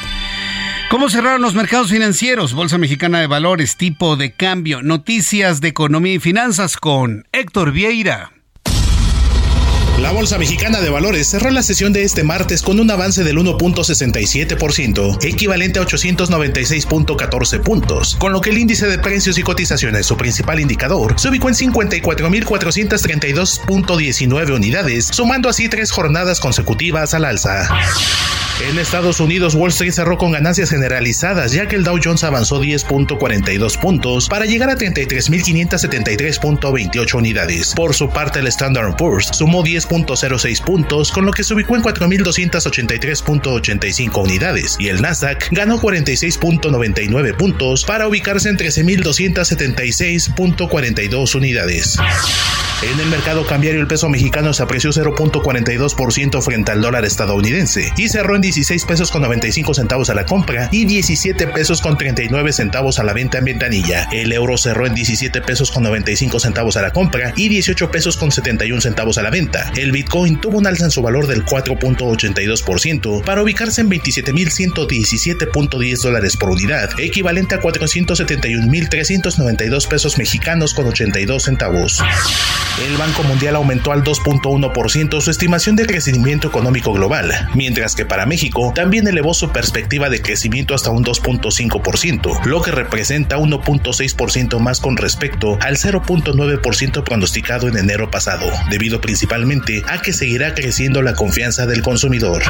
¿Cómo cerraron los mercados financieros? Bolsa Mexicana de Valores, tipo de cambio, noticias de economía y finanzas con Héctor Vieira. La Bolsa Mexicana de Valores cerró la sesión de este martes con un avance del 1.67%, equivalente a 896.14 puntos, con lo que el índice de precios y cotizaciones, su principal indicador, se ubicó en 54.432.19 unidades, sumando así tres jornadas consecutivas al alza. En Estados Unidos, Wall Street cerró con ganancias generalizadas, ya que el Dow Jones avanzó 10.42 puntos para llegar a 33.573.28 unidades. Por su parte, el Standard Poor's sumó 10.06 puntos, con lo que se ubicó en 4.283.85 unidades, y el Nasdaq ganó 46.99 puntos para ubicarse en 13.276.42 unidades. En el mercado cambiario, el peso mexicano se apreció 0.42% frente al dólar estadounidense y cerró en 16 pesos con 95 centavos a la compra y 17 pesos con 39 centavos a la venta en ventanilla. El euro cerró en 17 pesos con 95 centavos a la compra y 18 pesos con 71 centavos a la venta. El Bitcoin tuvo un alza en su valor del 4.82% para ubicarse en 27.117.10 dólares por unidad, equivalente a 471.392 pesos mexicanos con 82 centavos. El Banco Mundial aumentó al 2.1% su estimación de crecimiento económico global, mientras que para México también elevó su perspectiva de crecimiento hasta un 2.5%, lo que representa 1.6% más con respecto al 0.9% pronosticado en enero pasado, debido principalmente a que seguirá creciendo la confianza del consumidor.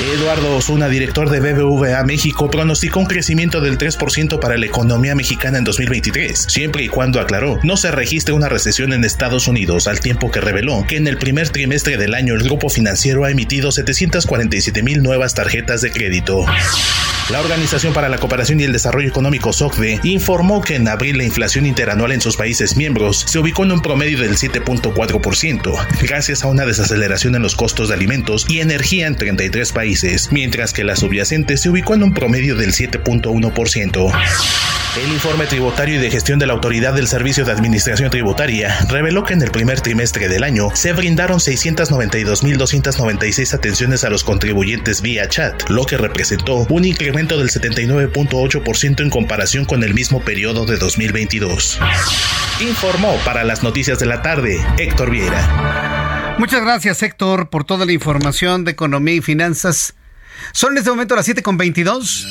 Eduardo Osuna, director de BBVA México, pronosticó un crecimiento del 3% para la economía mexicana en 2023, siempre y cuando aclaró no se registre una recesión en Estados Unidos, al tiempo que reveló que en el primer trimestre del año el grupo financiero ha emitido 747 mil nuevas tarjetas de crédito. La Organización para la Cooperación y el Desarrollo Económico SOCDE informó que en abril la inflación interanual en sus países miembros se ubicó en un promedio del 7.4%, gracias a una desaceleración en los costos de alimentos y energía en 33 países, mientras que la subyacente se ubicó en un promedio del 7.1%. El informe tributario y de gestión de la Autoridad del Servicio de Administración Tributaria reveló que en el primer trimestre del año se brindaron 692.296 atenciones a los contribuyentes vía chat, lo que representó un incremento del 79.8% en comparación con el mismo periodo de 2022. Informó para las noticias de la tarde Héctor Vieira. Muchas gracias Héctor por toda la información de economía y finanzas. Son en este momento las 7.22.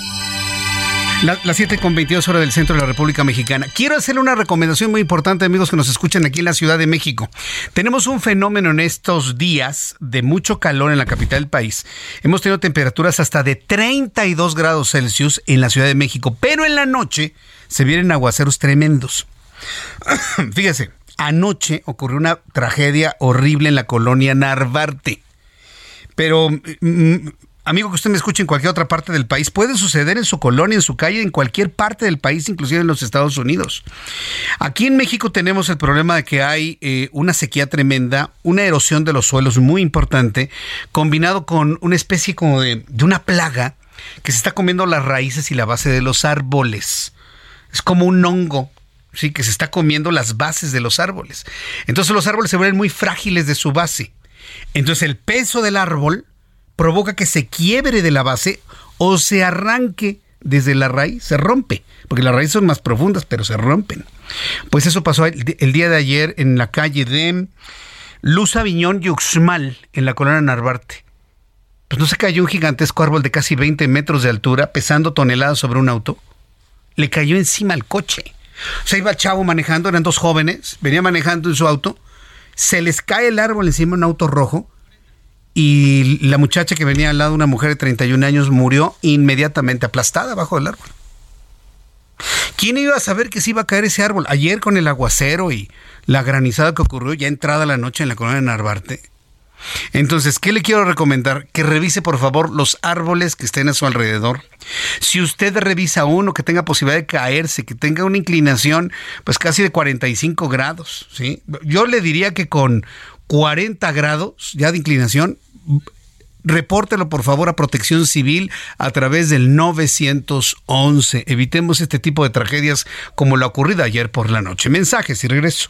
La, las 7 con 22 horas del centro de la República Mexicana. Quiero hacerle una recomendación muy importante, amigos que nos escuchan aquí en la Ciudad de México. Tenemos un fenómeno en estos días de mucho calor en la capital del país. Hemos tenido temperaturas hasta de 32 grados Celsius en la Ciudad de México, pero en la noche se vienen aguaceros tremendos. Fíjese, anoche ocurrió una tragedia horrible en la colonia Narvarte. Pero mm, amigo que usted me escuche en cualquier otra parte del país, puede suceder en su colonia, en su calle, en cualquier parte del país, inclusive en los Estados Unidos. Aquí en México tenemos el problema de que hay eh, una sequía tremenda, una erosión de los suelos muy importante, combinado con una especie como de una plaga que se está comiendo las raíces y la base de los árboles. Es como un hongo sí, que se está comiendo las bases de los árboles. Entonces los árboles se vuelven muy frágiles de su base. Entonces el peso del árbol provoca que se quiebre de la base o se arranque desde la raíz, se rompe, porque las raíces son más profundas, pero se rompen. Pues eso pasó el, día de ayer en la calle de Luz Aviñón y Uxmal, en la colonia Narvarte. Pues no se cayó un gigantesco árbol de casi 20 metros de altura, pesando toneladas sobre un auto. Le cayó encima al coche. O sea, iba el chavo manejando, eran dos jóvenes, venía manejando en su auto, se les cae el árbol encima de un auto rojo y la muchacha que venía al lado, una mujer de 31 años, murió inmediatamente aplastada bajo el árbol. ¿Quién iba a saber que se iba a caer ese árbol? Ayer con el aguacero y la granizada que ocurrió ya entrada la noche en la colonia de Narvarte. Entonces, ¿qué le quiero recomendar? Que revise por favor los árboles que estén a su alrededor. Si usted revisa uno que tenga posibilidad de caerse, que tenga una inclinación pues casi de 45 grados, ¿sí? Yo le diría que con 40 grados ya de inclinación, repórtelo por favor a Protección Civil a través del 911. Evitemos este tipo de tragedias como la ocurrida ayer por la noche. Mensajes y regreso.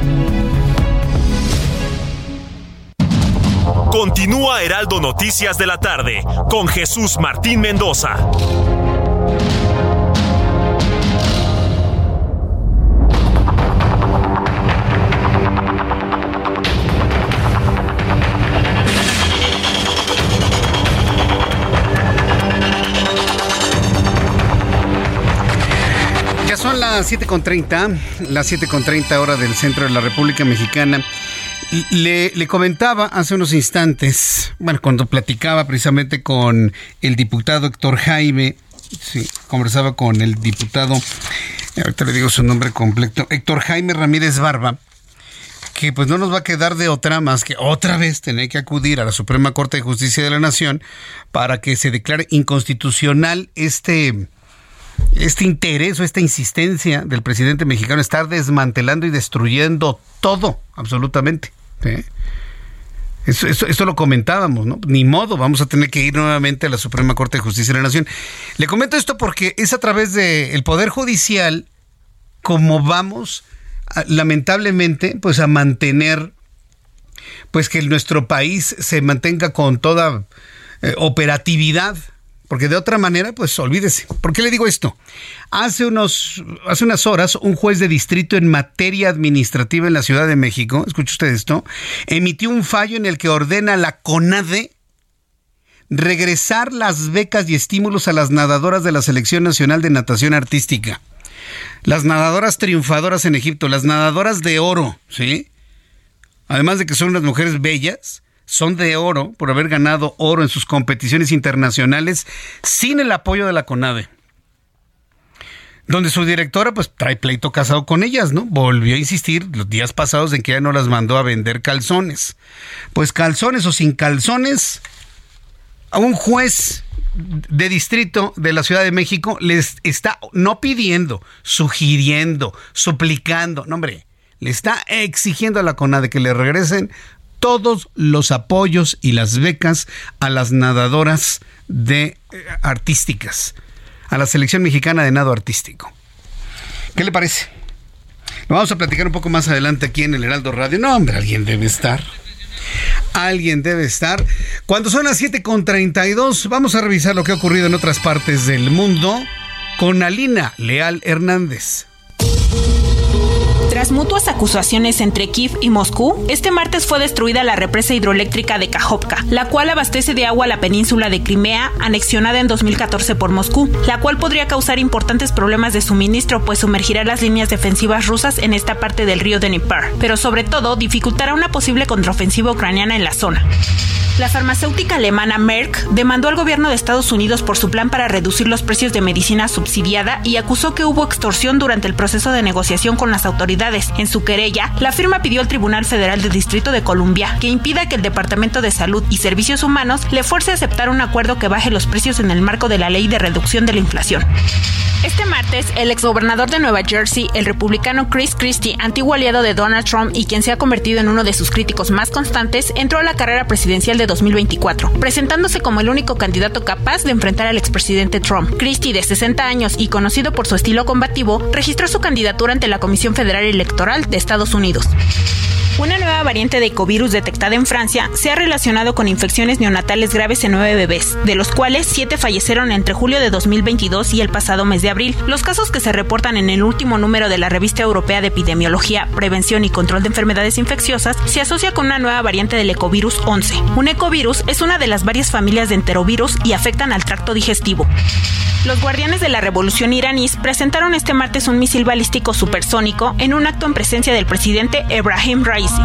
Continúa Heraldo Noticias de la tarde con Jesús Martín Mendoza. Ya son las 7.30, las 7.30 hora del centro de la República Mexicana. Le, comentaba hace unos instantes, bueno, cuando platicaba precisamente con el diputado Héctor Jaime, sí, conversaba con el diputado, ahorita le digo su nombre completo, Héctor Jaime Ramírez Barba, que pues no nos va a quedar de otra más que otra vez tener que acudir a la Suprema Corte de Justicia de la Nación para que se declare inconstitucional este este interés o esta insistencia del presidente mexicano estar desmantelando y destruyendo todo, absolutamente. Eso, lo comentábamos, ¿no? Ni modo, vamos a tener que ir nuevamente a la Suprema Corte de Justicia de la Nación. Le comento esto porque es a través del Poder Judicial como vamos, lamentablemente, pues a mantener, pues que nuestro país se mantenga con toda eh, operatividad porque de otra manera, pues olvídese. ¿Por qué le digo esto? Hace, unos, hace unas horas, un juez de distrito en materia administrativa en la Ciudad de México, escuche usted esto, emitió un fallo en el que ordena a la CONADE regresar las becas y estímulos a las nadadoras de la Selección Nacional de Natación Artística. Las nadadoras triunfadoras en Egipto, las nadadoras de oro, ¿sí? Además de que son unas mujeres bellas, son de oro por haber ganado oro en sus competiciones internacionales sin el apoyo de la CONADE. Donde su directora pues trae pleito casado con ellas, ¿no? Volvió a insistir los días pasados en que ella no las mandó a vender calzones. Pues calzones o sin calzones, a un juez de distrito de la Ciudad de México les está no pidiendo, sugiriendo, suplicando, no hombre, le está exigiendo a la CONADE que le regresen todos los apoyos y las becas a las nadadoras de eh, artísticas, a la selección mexicana de nado artístico. ¿Qué le parece? Lo vamos a platicar un poco más adelante aquí en el Heraldo Radio. No, hombre, alguien debe estar. Alguien debe estar. Cuando son las 7.32, vamos a revisar lo que ha ocurrido en otras partes del mundo con Alina Leal Hernández. Tras mutuas acusaciones entre Kiev y Moscú, este martes fue destruida la represa hidroeléctrica de Kajovka, la cual abastece de agua la península de Crimea, anexionada en 2014 por Moscú, la cual podría causar importantes problemas de suministro, pues sumergirá las líneas defensivas rusas en esta parte del río Dnieper, pero sobre todo dificultará una posible contraofensiva ucraniana en la zona. La farmacéutica alemana Merck demandó al gobierno de Estados Unidos por su plan para reducir los precios de medicina subsidiada y acusó que hubo extorsión durante el proceso de negociación con las autoridades. En su querella, la firma pidió al Tribunal Federal del Distrito de Columbia que impida que el Departamento de Salud y Servicios Humanos le fuerce a aceptar un acuerdo que baje los precios en el marco de la ley de reducción de la inflación. Este martes, el exgobernador de Nueva Jersey, el republicano Chris Christie, antiguo aliado de Donald Trump y quien se ha convertido en uno de sus críticos más constantes, entró a la carrera presidencial de 2024, presentándose como el único candidato capaz de enfrentar al expresidente Trump. Christie, de 60 años y conocido por su estilo combativo, registró su candidatura ante la Comisión Federal Electoral de Estados Unidos. Una nueva variante de ecovirus detectada en Francia se ha relacionado con infecciones neonatales graves en nueve bebés, de los cuales siete fallecieron entre julio de 2022 y el pasado mes de abril. Los casos que se reportan en el último número de la Revista Europea de Epidemiología, Prevención y Control de Enfermedades Infecciosas se asocia con una nueva variante del ecovirus 11. Un ecovirus es una de las varias familias de enterovirus y afectan al tracto digestivo. Los guardianes de la revolución iraníes presentaron este martes un misil balístico supersónico en un acto en presencia del presidente Ebrahim Raisi.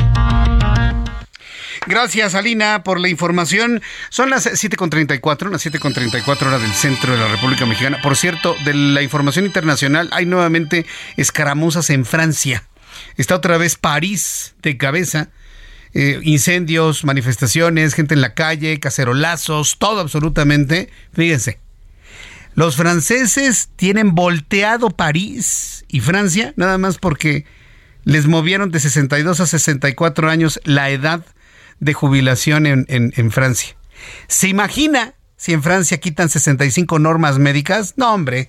Gracias, Alina, por la información. Son las 7.34, las 7.34 horas del centro de la República Mexicana. Por cierto, de la información internacional, hay nuevamente escaramuzas en Francia. Está otra vez París de cabeza. Eh, incendios, manifestaciones, gente en la calle, cacerolazos, todo absolutamente. Fíjense, los franceses tienen volteado París y Francia nada más porque les movieron de 62 a 64 años la edad de jubilación en, en, Francia. ¿Se imagina si en Francia quitan 65 normas médicas? No, hombre.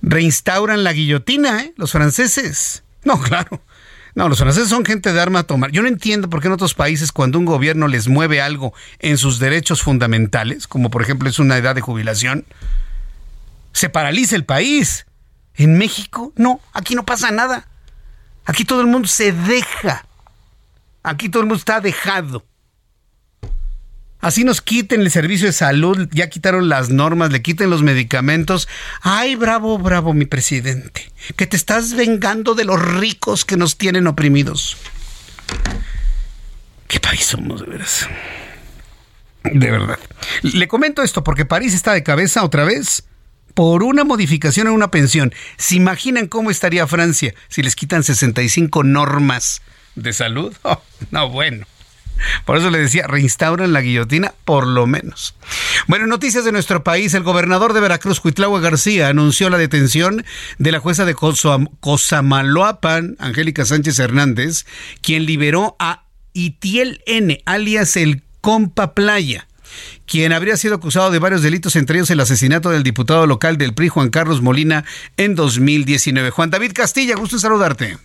Reinstauran la guillotina, ¿eh? Los franceses. No, claro. No, los franceses son gente de arma a tomar. Yo no entiendo por qué en otros países cuando un gobierno les mueve algo en sus derechos fundamentales, como por ejemplo es una edad de jubilación, se paraliza el país. En México, no, aquí no pasa nada. Aquí todo el mundo se deja. Aquí todo el mundo está dejado. Así nos quiten el servicio de salud, ya quitaron las normas, le quiten los medicamentos. Ay, bravo, bravo, mi presidente, que te estás vengando de los ricos que nos tienen oprimidos. ¿Qué país somos, de veras? De verdad. Le comento esto porque París está de cabeza otra vez por una modificación en una pensión. ¿Se imaginan cómo estaría Francia si les quitan 65 normas de salud. Oh, no, bueno. Por eso le decía, reinstauran la guillotina, por lo menos. Bueno, noticias de nuestro país. El gobernador de Veracruz, Cuitlagua García, anunció la detención de la jueza de Cosamaloapan, Angélica Sánchez Hernández, quien liberó a Itiel N., alias el Compa Playa quien habría sido acusado de varios delitos, entre ellos el asesinato del diputado local del PRI, Juan Carlos Molina, en 2019. Juan David Castilla, gusto en saludarte.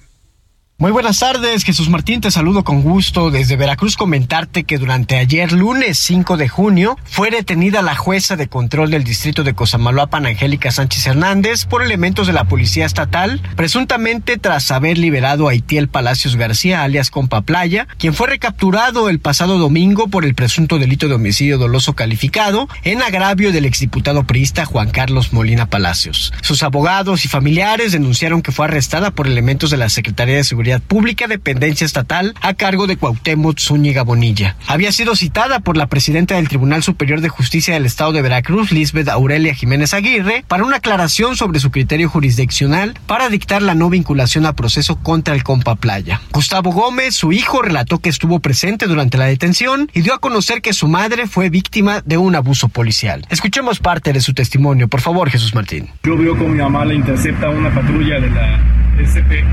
Muy buenas tardes, Jesús Martín, te saludo con gusto desde Veracruz comentarte que durante ayer lunes 5 de junio fue detenida la jueza de control del distrito de Cosamaloapan, Angélica Sánchez Hernández, por elementos de la policía estatal, presuntamente tras haber liberado a Itiel Palacios García, alias Compa Playa, quien fue recapturado el pasado domingo por el presunto delito de homicidio doloso calificado en agravio del exdiputado priista Juan Carlos Molina Palacios. Sus abogados y familiares denunciaron que fue arrestada por elementos de la Secretaría de Seguridad Pública, dependencia estatal, a cargo de Cuauhtémoc Zúñiga Bonilla. Había sido citada por la presidenta del Tribunal Superior de Justicia del Estado de Veracruz, Lisbeth Aurelia Jiménez Aguirre, para una aclaración sobre su criterio jurisdiccional para dictar la no vinculación a proceso contra el compa Playa. Gustavo Gómez, su hijo, relató que estuvo presente durante la detención y dio a conocer que su madre fue víctima de un abuso policial. Escuchemos parte de su testimonio, por favor, Jesús Martín. Yo veo como mi mamá le intercepta una patrulla de la SP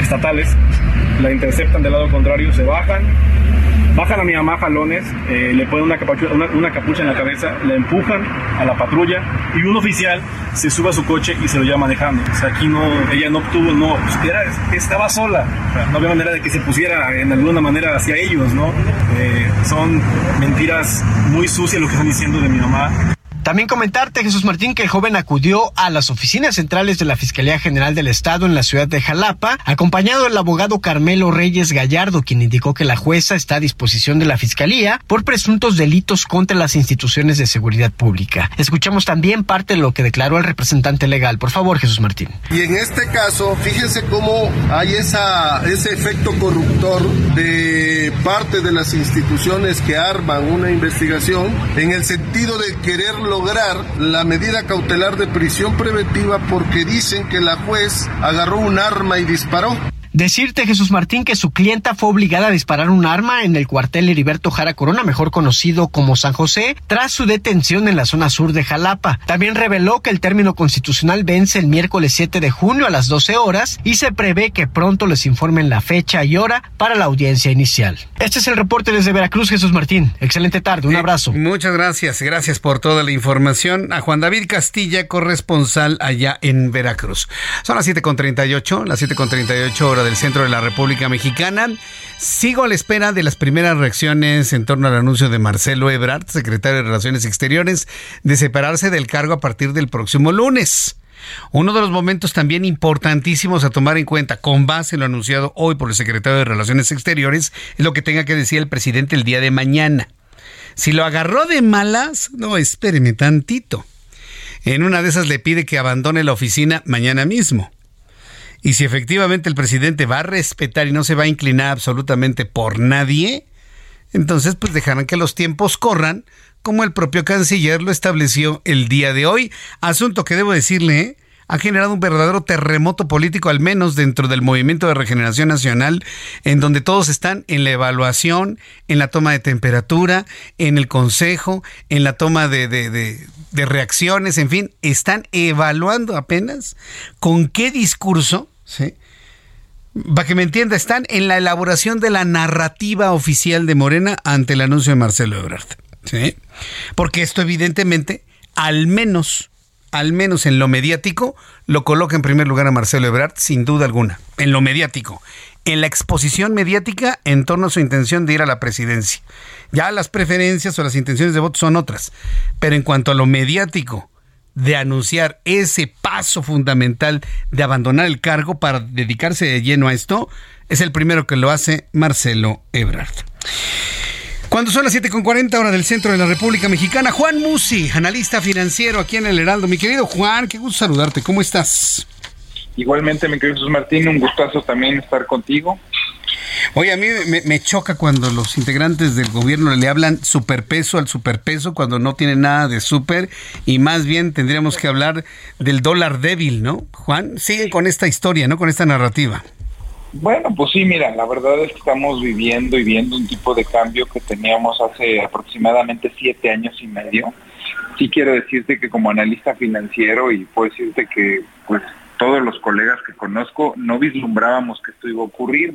estatales, la interceptan del lado contrario, se bajan, bajan a mi mamá jalones, eh, le ponen una capucha, una, capucha en la cabeza, la empujan a la patrulla y un oficial se sube a su coche y se lo lleva manejando. O sea, aquí no, ella no obtuvo, no, pues, era, estaba sola, no había manera de que se pusiera en alguna manera hacia ellos, ¿no? Eh, son mentiras muy sucias lo que están diciendo de mi mamá. También comentarte, Jesús Martín, que el joven acudió a las oficinas centrales de la Fiscalía General del Estado en la ciudad de Jalapa, acompañado del abogado Carmelo Reyes Gallardo, quien indicó que la jueza está a disposición de la Fiscalía por presuntos delitos contra las instituciones de seguridad pública. Escuchamos también parte de lo que declaró el representante legal. Por favor, Jesús Martín. Y en este caso, fíjense cómo hay ese efecto corruptor de parte de las instituciones que arman una investigación en el sentido de quererlo lograr la medida cautelar de prisión preventiva porque dicen que la juez agarró un arma y disparó. Decirte, Jesús Martín, que su clienta fue obligada a disparar un arma en el cuartel Heriberto Jara Corona, mejor conocido como San José, tras su detención en la zona sur de Jalapa. También reveló que el término constitucional vence el miércoles 7 de junio a las 12 horas y se prevé que pronto les informen la fecha y hora para la audiencia inicial. Este es el reporte desde Veracruz, Jesús Martín. Excelente tarde, un eh, abrazo. muchas gracias, gracias por toda la información. A Juan David Castilla, corresponsal allá en Veracruz. Son las 7.38, las 7.38 horas del centro de la República Mexicana. Sigo a la espera de las primeras reacciones en torno al anuncio de Marcelo Ebrard, secretario de Relaciones Exteriores, de separarse del cargo a partir del próximo lunes. Uno de los momentos también importantísimos a tomar en cuenta, con base en lo anunciado hoy por el secretario de Relaciones Exteriores, es lo que tenga que decir el presidente el día de mañana. Si lo agarró de malas, no, espéreme tantito. En una de esas le pide que abandone la oficina mañana mismo. Y si efectivamente el presidente va a respetar y no se va a inclinar absolutamente por nadie, entonces pues dejarán que los tiempos corran como el propio canciller lo estableció el día de hoy. Asunto que debo decirle, ¿eh? Ha generado un verdadero terremoto político, al menos dentro del movimiento de regeneración nacional, en donde todos están en la evaluación, en la toma de temperatura, en el consejo, en la toma de, reacciones, en fin, están evaluando apenas con qué discurso, ¿sí? Para que me entienda, están en la elaboración de la narrativa oficial de Morena ante el anuncio de Marcelo Ebrard. ¿sí? Porque esto evidentemente, al menos, al menos en lo mediático, lo coloca en primer lugar a Marcelo Ebrard, sin duda alguna, en lo mediático, en la exposición mediática en torno a su intención de ir a la presidencia. Ya las preferencias o las intenciones de voto son otras, pero en cuanto a lo mediático, de anunciar ese paso fundamental de abandonar el cargo para dedicarse de lleno a esto, es el primero que lo hace Marcelo Ebrard. Cuando son las 7.40 horas del centro de la República Mexicana, Juan Musi, analista financiero aquí en el Heraldo. Mi querido Juan, qué gusto saludarte, ¿cómo estás? Igualmente, mi querido Jesús Martín, un gustazo también estar contigo. Oye, a mí me, choca cuando los integrantes del gobierno le hablan superpeso al superpeso cuando no tiene nada de super y más bien tendríamos que hablar del dólar débil, ¿no? Juan, siguen con esta historia, ¿no? Con esta narrativa. Bueno, pues sí, mira, la verdad es que estamos viviendo y viendo un tipo de cambio que teníamos hace aproximadamente siete años y medio. Sí quiero decirte que como analista financiero y puedo decirte que pues todos los colegas que conozco no vislumbrábamos que esto iba a ocurrir.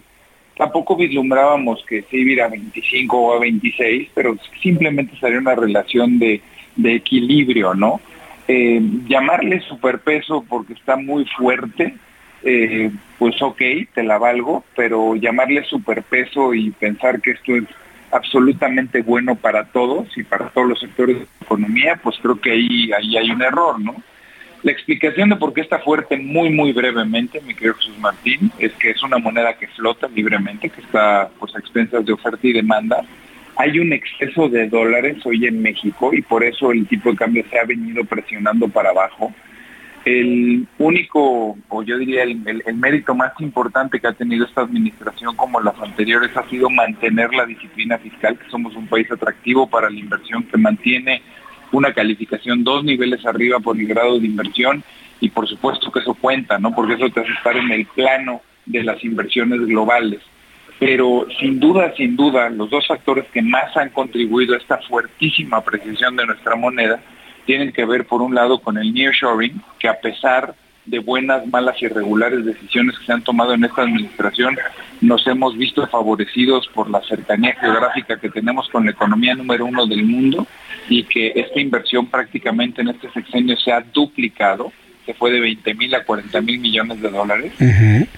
Tampoco vislumbrábamos que se iba a ir a 25 o a 26, pero simplemente sería una relación de, de equilibrio, ¿no? Eh, llamarle superpeso porque está muy fuerte, eh, pues ok, te la valgo, pero llamarle superpeso y pensar que esto es absolutamente bueno para todos y para todos los sectores de la economía, pues creo que ahí, ahí hay un error, ¿no? La explicación de por qué está fuerte muy, muy brevemente, mi querido Jesús Martín, es que es una moneda que flota libremente, que está pues, a expensas de oferta y demanda. Hay un exceso de dólares hoy en México y por eso el tipo de cambio se ha venido presionando para abajo. El único, o yo diría el, mérito más importante que ha tenido esta administración como las anteriores ha sido mantener la disciplina fiscal, que somos un país atractivo para la inversión, que mantiene una calificación dos niveles arriba por el grado de inversión y por supuesto que eso cuenta, ¿no? Porque eso te hace estar en el plano de las inversiones globales. Pero sin duda, sin duda, los dos factores que más han contribuido a esta fuertísima apreciación de nuestra moneda tienen que ver, por un lado, con el nearshoring, que a pesar de buenas, malas y irregulares decisiones que se han tomado en esta administración, nos hemos visto favorecidos por la cercanía geográfica que tenemos con la economía número uno del mundo y que esta inversión prácticamente en este sexenio se ha duplicado, se fue de 20 mil a 40 mil millones de dólares.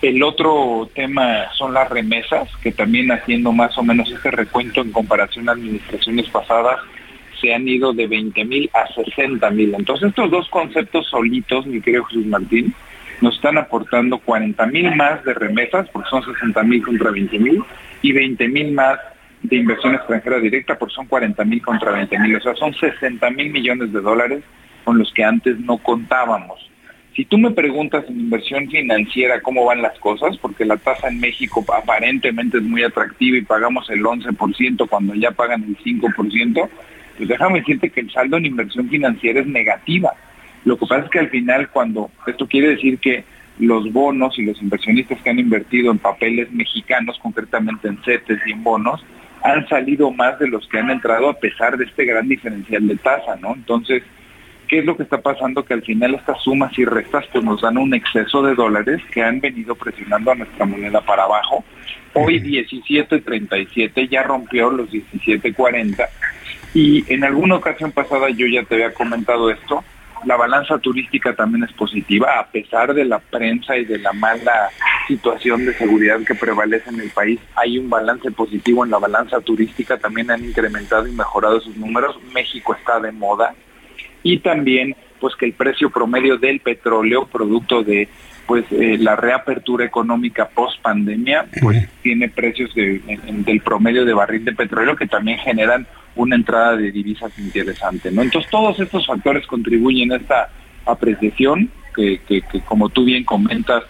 El otro tema son las remesas, que también haciendo más o menos este recuento en comparación a administraciones pasadas, se han ido de 20 mil a 60 mil. Entonces estos dos conceptos solitos, mi querido Jesús Martín, nos están aportando 40 mil más de remesas, porque son 60 mil contra 20 mil, y 20 mil más de inversión extranjera directa, porque son 40 mil contra 20 mil. O sea, son 60 mil millones de dólares con los que antes no contábamos. Si tú me preguntas en inversión financiera cómo van las cosas, porque la tasa en México aparentemente es muy atractiva y pagamos el 11% cuando ya pagan el 5%, pues déjame decirte que el saldo en inversión financiera es negativa. Lo que pasa es que al final cuando, esto quiere decir que los bonos y los inversionistas que han invertido en papeles mexicanos, concretamente en CETES y en bonos, han salido más de los que han entrado a pesar de este gran diferencial de tasa, ¿no? Entonces, ¿qué es lo que está pasando? Que al final estas sumas y restas pues nos dan un exceso de dólares que han venido presionando a nuestra moneda para abajo. Hoy 17.37 ya rompió los 17.40 y en alguna ocasión pasada yo ya te había comentado esto, la balanza turística también es positiva, a pesar de la prensa y de la mala situación de seguridad que prevalece en el país, hay un balance positivo en la balanza turística, también han incrementado y mejorado sus números, México está de moda. Y también pues que el precio promedio del petróleo, producto de pues eh, la reapertura económica post pandemia, pues tiene precios del promedio de barril de petróleo que también generan una entrada de divisas interesante, ¿no? Entonces todos estos factores contribuyen a esta apreciación que, que, como tú bien comentas,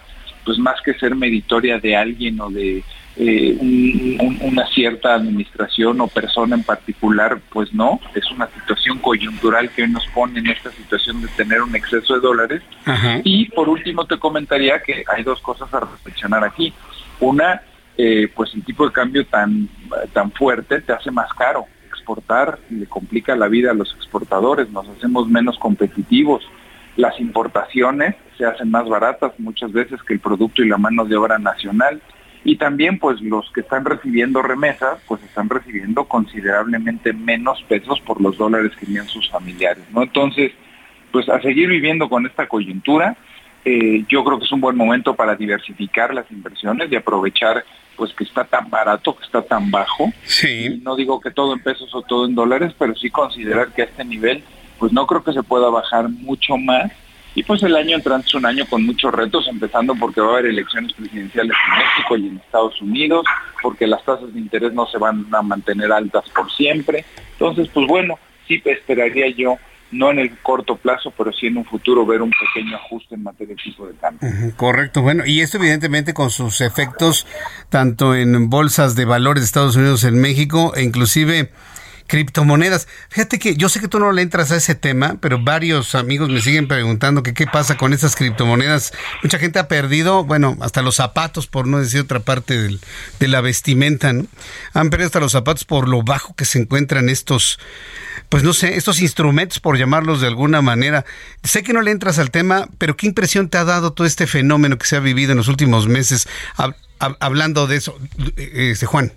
pues más que ser meritoria de alguien o de eh, una cierta administración o persona en particular, pues no, es una situación coyuntural que nos pone en esta situación de tener un exceso de dólares. Y por último te comentaría que hay dos cosas a reflexionar aquí. Una, eh, pues el tipo de cambio tan, tan fuerte te hace más caro exportar, le complica la vida a los exportadores, nos hacemos menos competitivos. Las importaciones se hacen más baratas muchas veces que el producto y la mano de obra nacional. Y también pues los que están recibiendo remesas pues están recibiendo considerablemente menos pesos por los dólares que envían sus familiares, ¿no? Entonces, pues a seguir viviendo con esta coyuntura, eh, yo creo que es un buen momento para diversificar las inversiones y aprovechar pues que está tan barato, que está tan bajo. Sí. no digo que todo en pesos o todo en dólares, pero sí considerar que a este nivel, pues no creo que se pueda bajar mucho más. Y pues el año entrante es un año con muchos retos, empezando porque va a haber elecciones presidenciales en México y en Estados Unidos, porque las tasas de interés no se van a mantener altas por siempre. Entonces, pues bueno, sí esperaría yo no en el corto plazo, pero sí en un futuro ver un pequeño ajuste en materia de tipo de cambio. correcto, bueno, y esto evidentemente con sus efectos tanto en bolsas de valores de Estados Unidos, en México, e inclusive Criptomonedas. Fíjate que yo sé que tú no le entras a ese tema, pero varios amigos me siguen preguntando qué pasa con esas criptomonedas. Mucha gente ha perdido, bueno, hasta los zapatos, por no decir otra parte del, de la vestimenta, ¿no? Han perdido hasta los zapatos por lo bajo que se encuentran estos, pues no sé, estos instrumentos, por llamarlos de alguna manera. Sé que no le entras al tema, pero ¿qué impresión te ha dado todo este fenómeno que se ha vivido en los últimos meses hablando de eso, este Juan?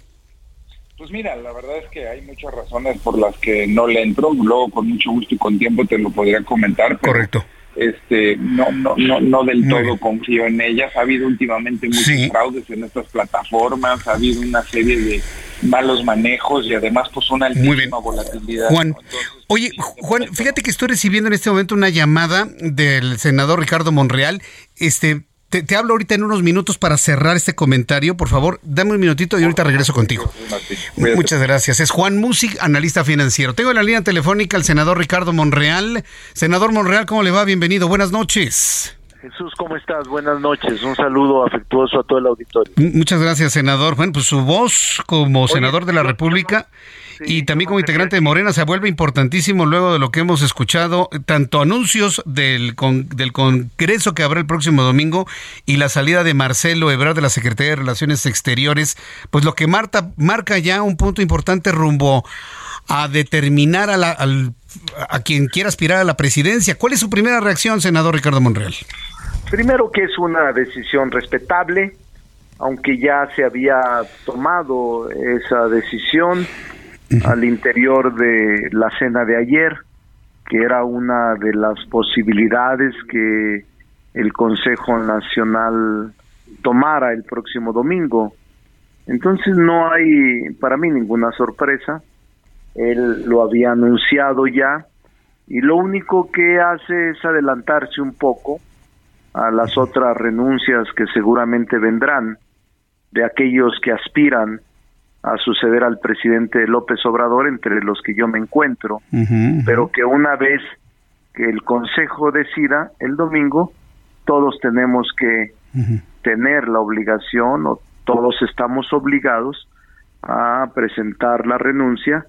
Pues mira, la verdad es que hay muchas razones por las que no le entro. Luego, con mucho gusto y con tiempo, te lo podría comentar. Correcto. Este, no, no, no, no del todo confío en ellas. Ha habido últimamente muchos fraudes en estas plataformas. Ha habido una serie de malos manejos y además pues una altísima volatilidad. Juan, oye, Juan, fíjate que estoy recibiendo en este momento una llamada del senador Ricardo Monreal. Este, te, hablo ahorita en unos minutos para cerrar este comentario. Por favor, dame un minutito y ahorita regreso contigo. Muchas gracias. Es Juan Music, analista financiero. Tengo en la línea telefónica al senador Ricardo Monreal. Senador Monreal, ¿cómo le va? Bienvenido. Buenas noches. Jesús, ¿cómo estás? Buenas noches. Un saludo afectuoso a todo el auditorio. Muchas gracias, senador. Bueno, pues su voz como senador de la República y también como integrante de Morena se vuelve importantísimo luego de lo que hemos escuchado, tanto anuncios del, del Congreso que habrá el próximo domingo y la salida de Marcelo Ebrard de la Secretaría de Relaciones Exteriores, pues lo que Marta marca ya un punto importante rumbo a determinar a, la, a quien quiera aspirar a la presidencia. ¿Cuál es su primera reacción, senador Ricardo Monreal? Primero que es una decisión respetable, aunque ya se había tomado esa decisión al interior de la cena de ayer, que era una de las posibilidades que el Consejo Nacional tomara el próximo domingo. Entonces no hay para mí ninguna sorpresa. Él lo había anunciado ya y lo único que hace es adelantarse un poco a las otras renuncias que seguramente vendrán de aquellos que aspiran a suceder al presidente López Obrador, entre los que yo me encuentro, pero que una vez que el Consejo decida el domingo, todos tenemos que tener la obligación o todos estamos obligados a presentar la renuncia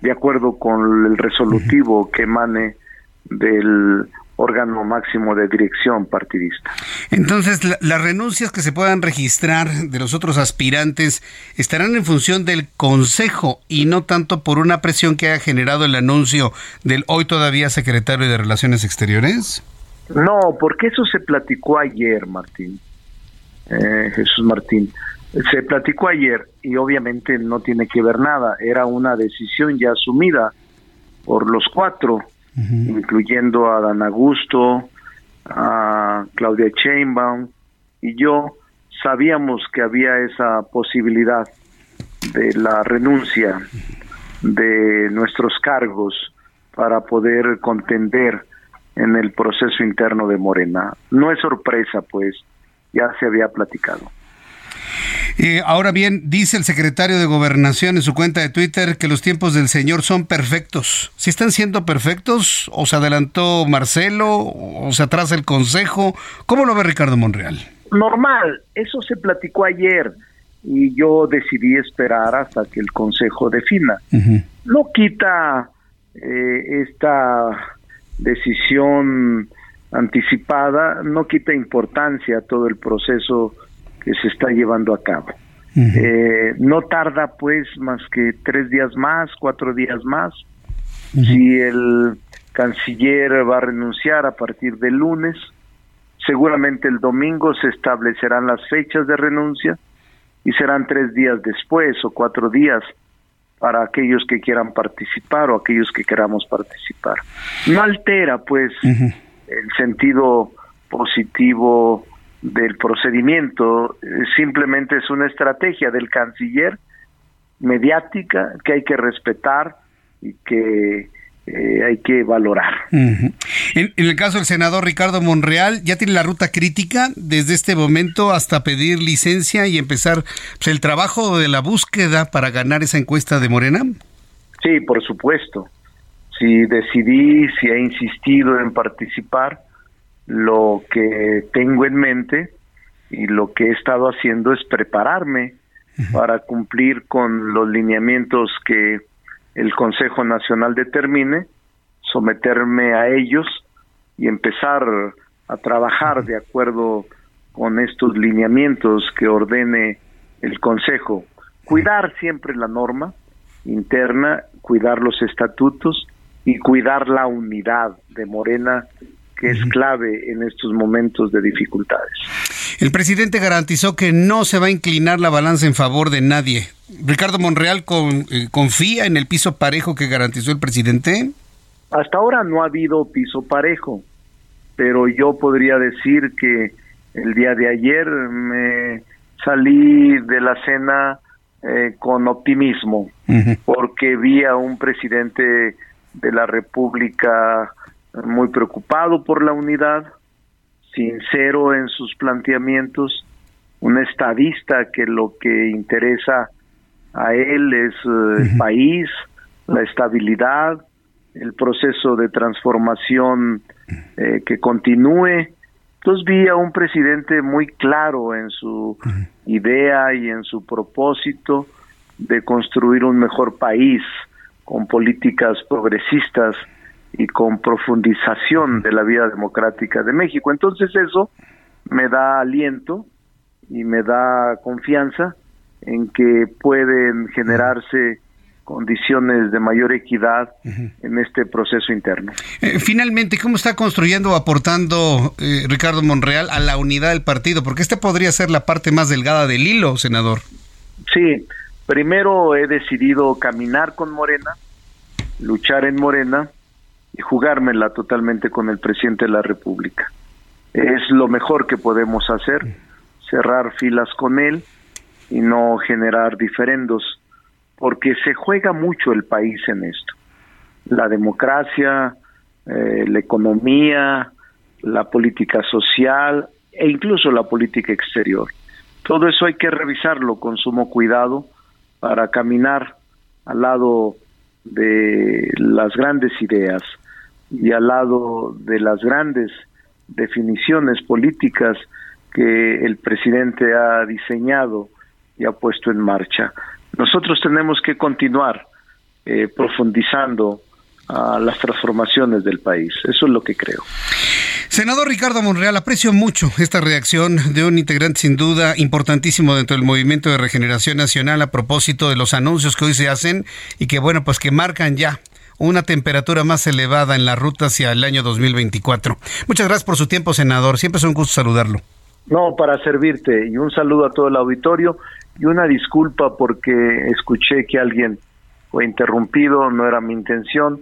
de acuerdo con el resolutivo que emane del órgano máximo de dirección partidista. Entonces, las renuncias que se puedan registrar de los otros aspirantes estarán en función del Consejo y no tanto por una presión que haya generado el anuncio del hoy todavía secretario de Relaciones Exteriores. No, porque eso se platicó ayer, Martín. Eh, Jesús Martín. Se platicó ayer y obviamente no tiene que ver nada. Era una decisión ya asumida por los cuatro incluyendo a Dan Augusto, a Claudia Chainbaum y yo, sabíamos que había esa posibilidad de la renuncia de nuestros cargos para poder contender en el proceso interno de Morena. No es sorpresa, pues ya se había platicado. Eh, ahora bien, dice el secretario de Gobernación en su cuenta de Twitter que los tiempos del Señor son perfectos. ¿Si están siendo perfectos? ¿O se adelantó Marcelo? ¿O se atrasa el Consejo? ¿Cómo lo ve Ricardo Monreal? Normal, eso se platicó ayer y yo decidí esperar hasta que el Consejo defina. No quita eh, esta decisión anticipada, no quita importancia a todo el proceso que se está llevando a cabo. eh, no tarda pues más que tres días más, cuatro días más. Si el canciller va a renunciar a partir del lunes, seguramente el domingo se establecerán las fechas de renuncia y serán tres días después o cuatro días para aquellos que quieran participar o aquellos que queramos participar. No altera pues el sentido positivo del procedimiento, eh, simplemente es una estrategia del canciller mediática que hay que respetar y que eh, hay que valorar. en, el caso del senador Ricardo Monreal, ¿ya tiene la ruta crítica desde este momento hasta pedir licencia y empezar pues, el trabajo de la búsqueda para ganar esa encuesta de Morena? Sí, por supuesto. Si decidí, si he insistido en participar, lo que tengo en mente y lo que he estado haciendo es prepararme para cumplir con los lineamientos que el Consejo Nacional determine, someterme a ellos y empezar a trabajar de acuerdo con estos lineamientos que ordene el Consejo. Cuidar siempre la norma interna, cuidar los estatutos y cuidar la unidad de Morena, que es clave en estos momentos de dificultades. El presidente garantizó que no se va a inclinar la balanza en favor de nadie. Ricardo Monreal eh, confía en el piso parejo que garantizó el presidente. Hasta ahora no ha habido piso parejo, pero yo podría decir que el día de ayer me salí de la cena eh, con optimismo, porque vi a un presidente de la República muy preocupado por la unidad, sincero en sus planteamientos, un estadista que lo que interesa a él es eh, el país, la estabilidad, el proceso de transformación eh, que continúe. Entonces vi a un presidente muy claro en su idea y en su propósito de construir un mejor país con políticas progresistas y con profundización de la vida democrática de México. Entonces eso me da aliento y me da confianza en que pueden generarse condiciones de mayor equidad en este proceso interno. Eh, finalmente, ¿cómo está construyendo o aportando eh, Ricardo Monreal a la unidad del partido? Porque esta podría ser la parte más delgada del hilo, senador. Sí, primero he decidido caminar con Morena, luchar en Morena y jugármela totalmente con el presidente de la República. Es lo mejor que podemos hacer, cerrar filas con él y no generar diferendos porque se juega mucho el país en esto. La democracia, eh, la economía, la política social e incluso la política exterior. Todo eso hay que revisarlo con sumo cuidado para caminar al lado de las grandes ideas y al lado de las grandes definiciones políticas que el presidente ha diseñado y ha puesto en marcha nosotros tenemos que continuar eh, profundizando a las transformaciones del país. Eso es lo que creo. Senador Ricardo Monreal, aprecio mucho esta reacción de un integrante sin duda importantísimo dentro del movimiento de regeneración nacional a propósito de los anuncios que hoy se hacen y que bueno, pues que marcan ya una temperatura más elevada en la ruta hacia el año 2024. Muchas gracias por su tiempo, senador. Siempre es un gusto saludarlo. No, para servirte y un saludo a todo el auditorio y una disculpa porque escuché que alguien fue interrumpido, no era mi intención,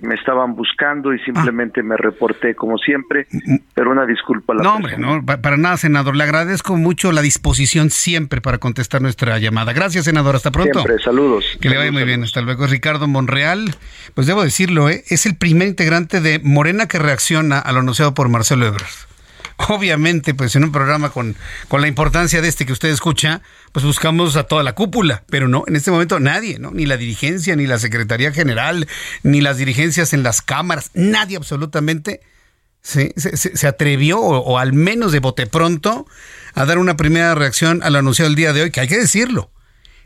me estaban buscando y simplemente me reporté como siempre, pero una disculpa. no, hombre, no, para nada, senador. Le agradezco mucho la disposición siempre para contestar nuestra llamada. Gracias, senador. Hasta pronto. Siempre, saludos. Que le vaya muy bien. Hasta luego. Ricardo Monreal, pues debo decirlo, ¿eh? es el primer integrante de Morena que reacciona a lo anunciado por Marcelo Ebrard obviamente, pues en un programa con, con la importancia de este que usted escucha, pues buscamos a toda la cúpula, pero no, en este momento nadie, ¿no? Ni la dirigencia, ni la Secretaría General, ni las dirigencias en las cámaras, nadie absolutamente se, se, atrevió, o, al menos de bote pronto, a dar una primera reacción al anunciado el día de hoy, que hay que decirlo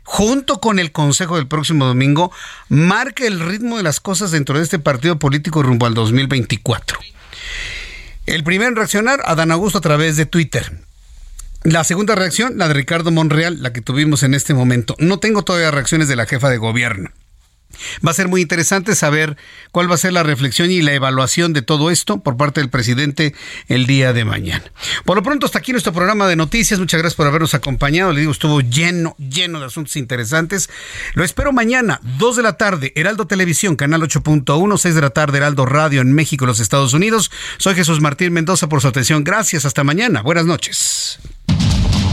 junto con el Consejo del próximo domingo, marque el ritmo de las cosas dentro de este partido político rumbo al 2024. El primero en reaccionar, Adán Augusto a través de Twitter. La segunda reacción, la de Ricardo Monreal, la que tuvimos en este momento. No tengo todavía reacciones de la jefa de gobierno. Va a ser muy interesante saber cuál va a ser la reflexión y la evaluación de todo esto por parte del presidente el día de mañana. Por lo pronto, hasta aquí nuestro programa de noticias. Muchas gracias por habernos acompañado. Le digo, estuvo lleno, lleno de asuntos interesantes. Lo espero mañana, 2 de la tarde, Heraldo Televisión, canal 8.1, 6 de la tarde, Heraldo Radio en México, los Estados Unidos. Soy Jesús Martín Mendoza por su atención. Gracias, hasta mañana. Buenas noches.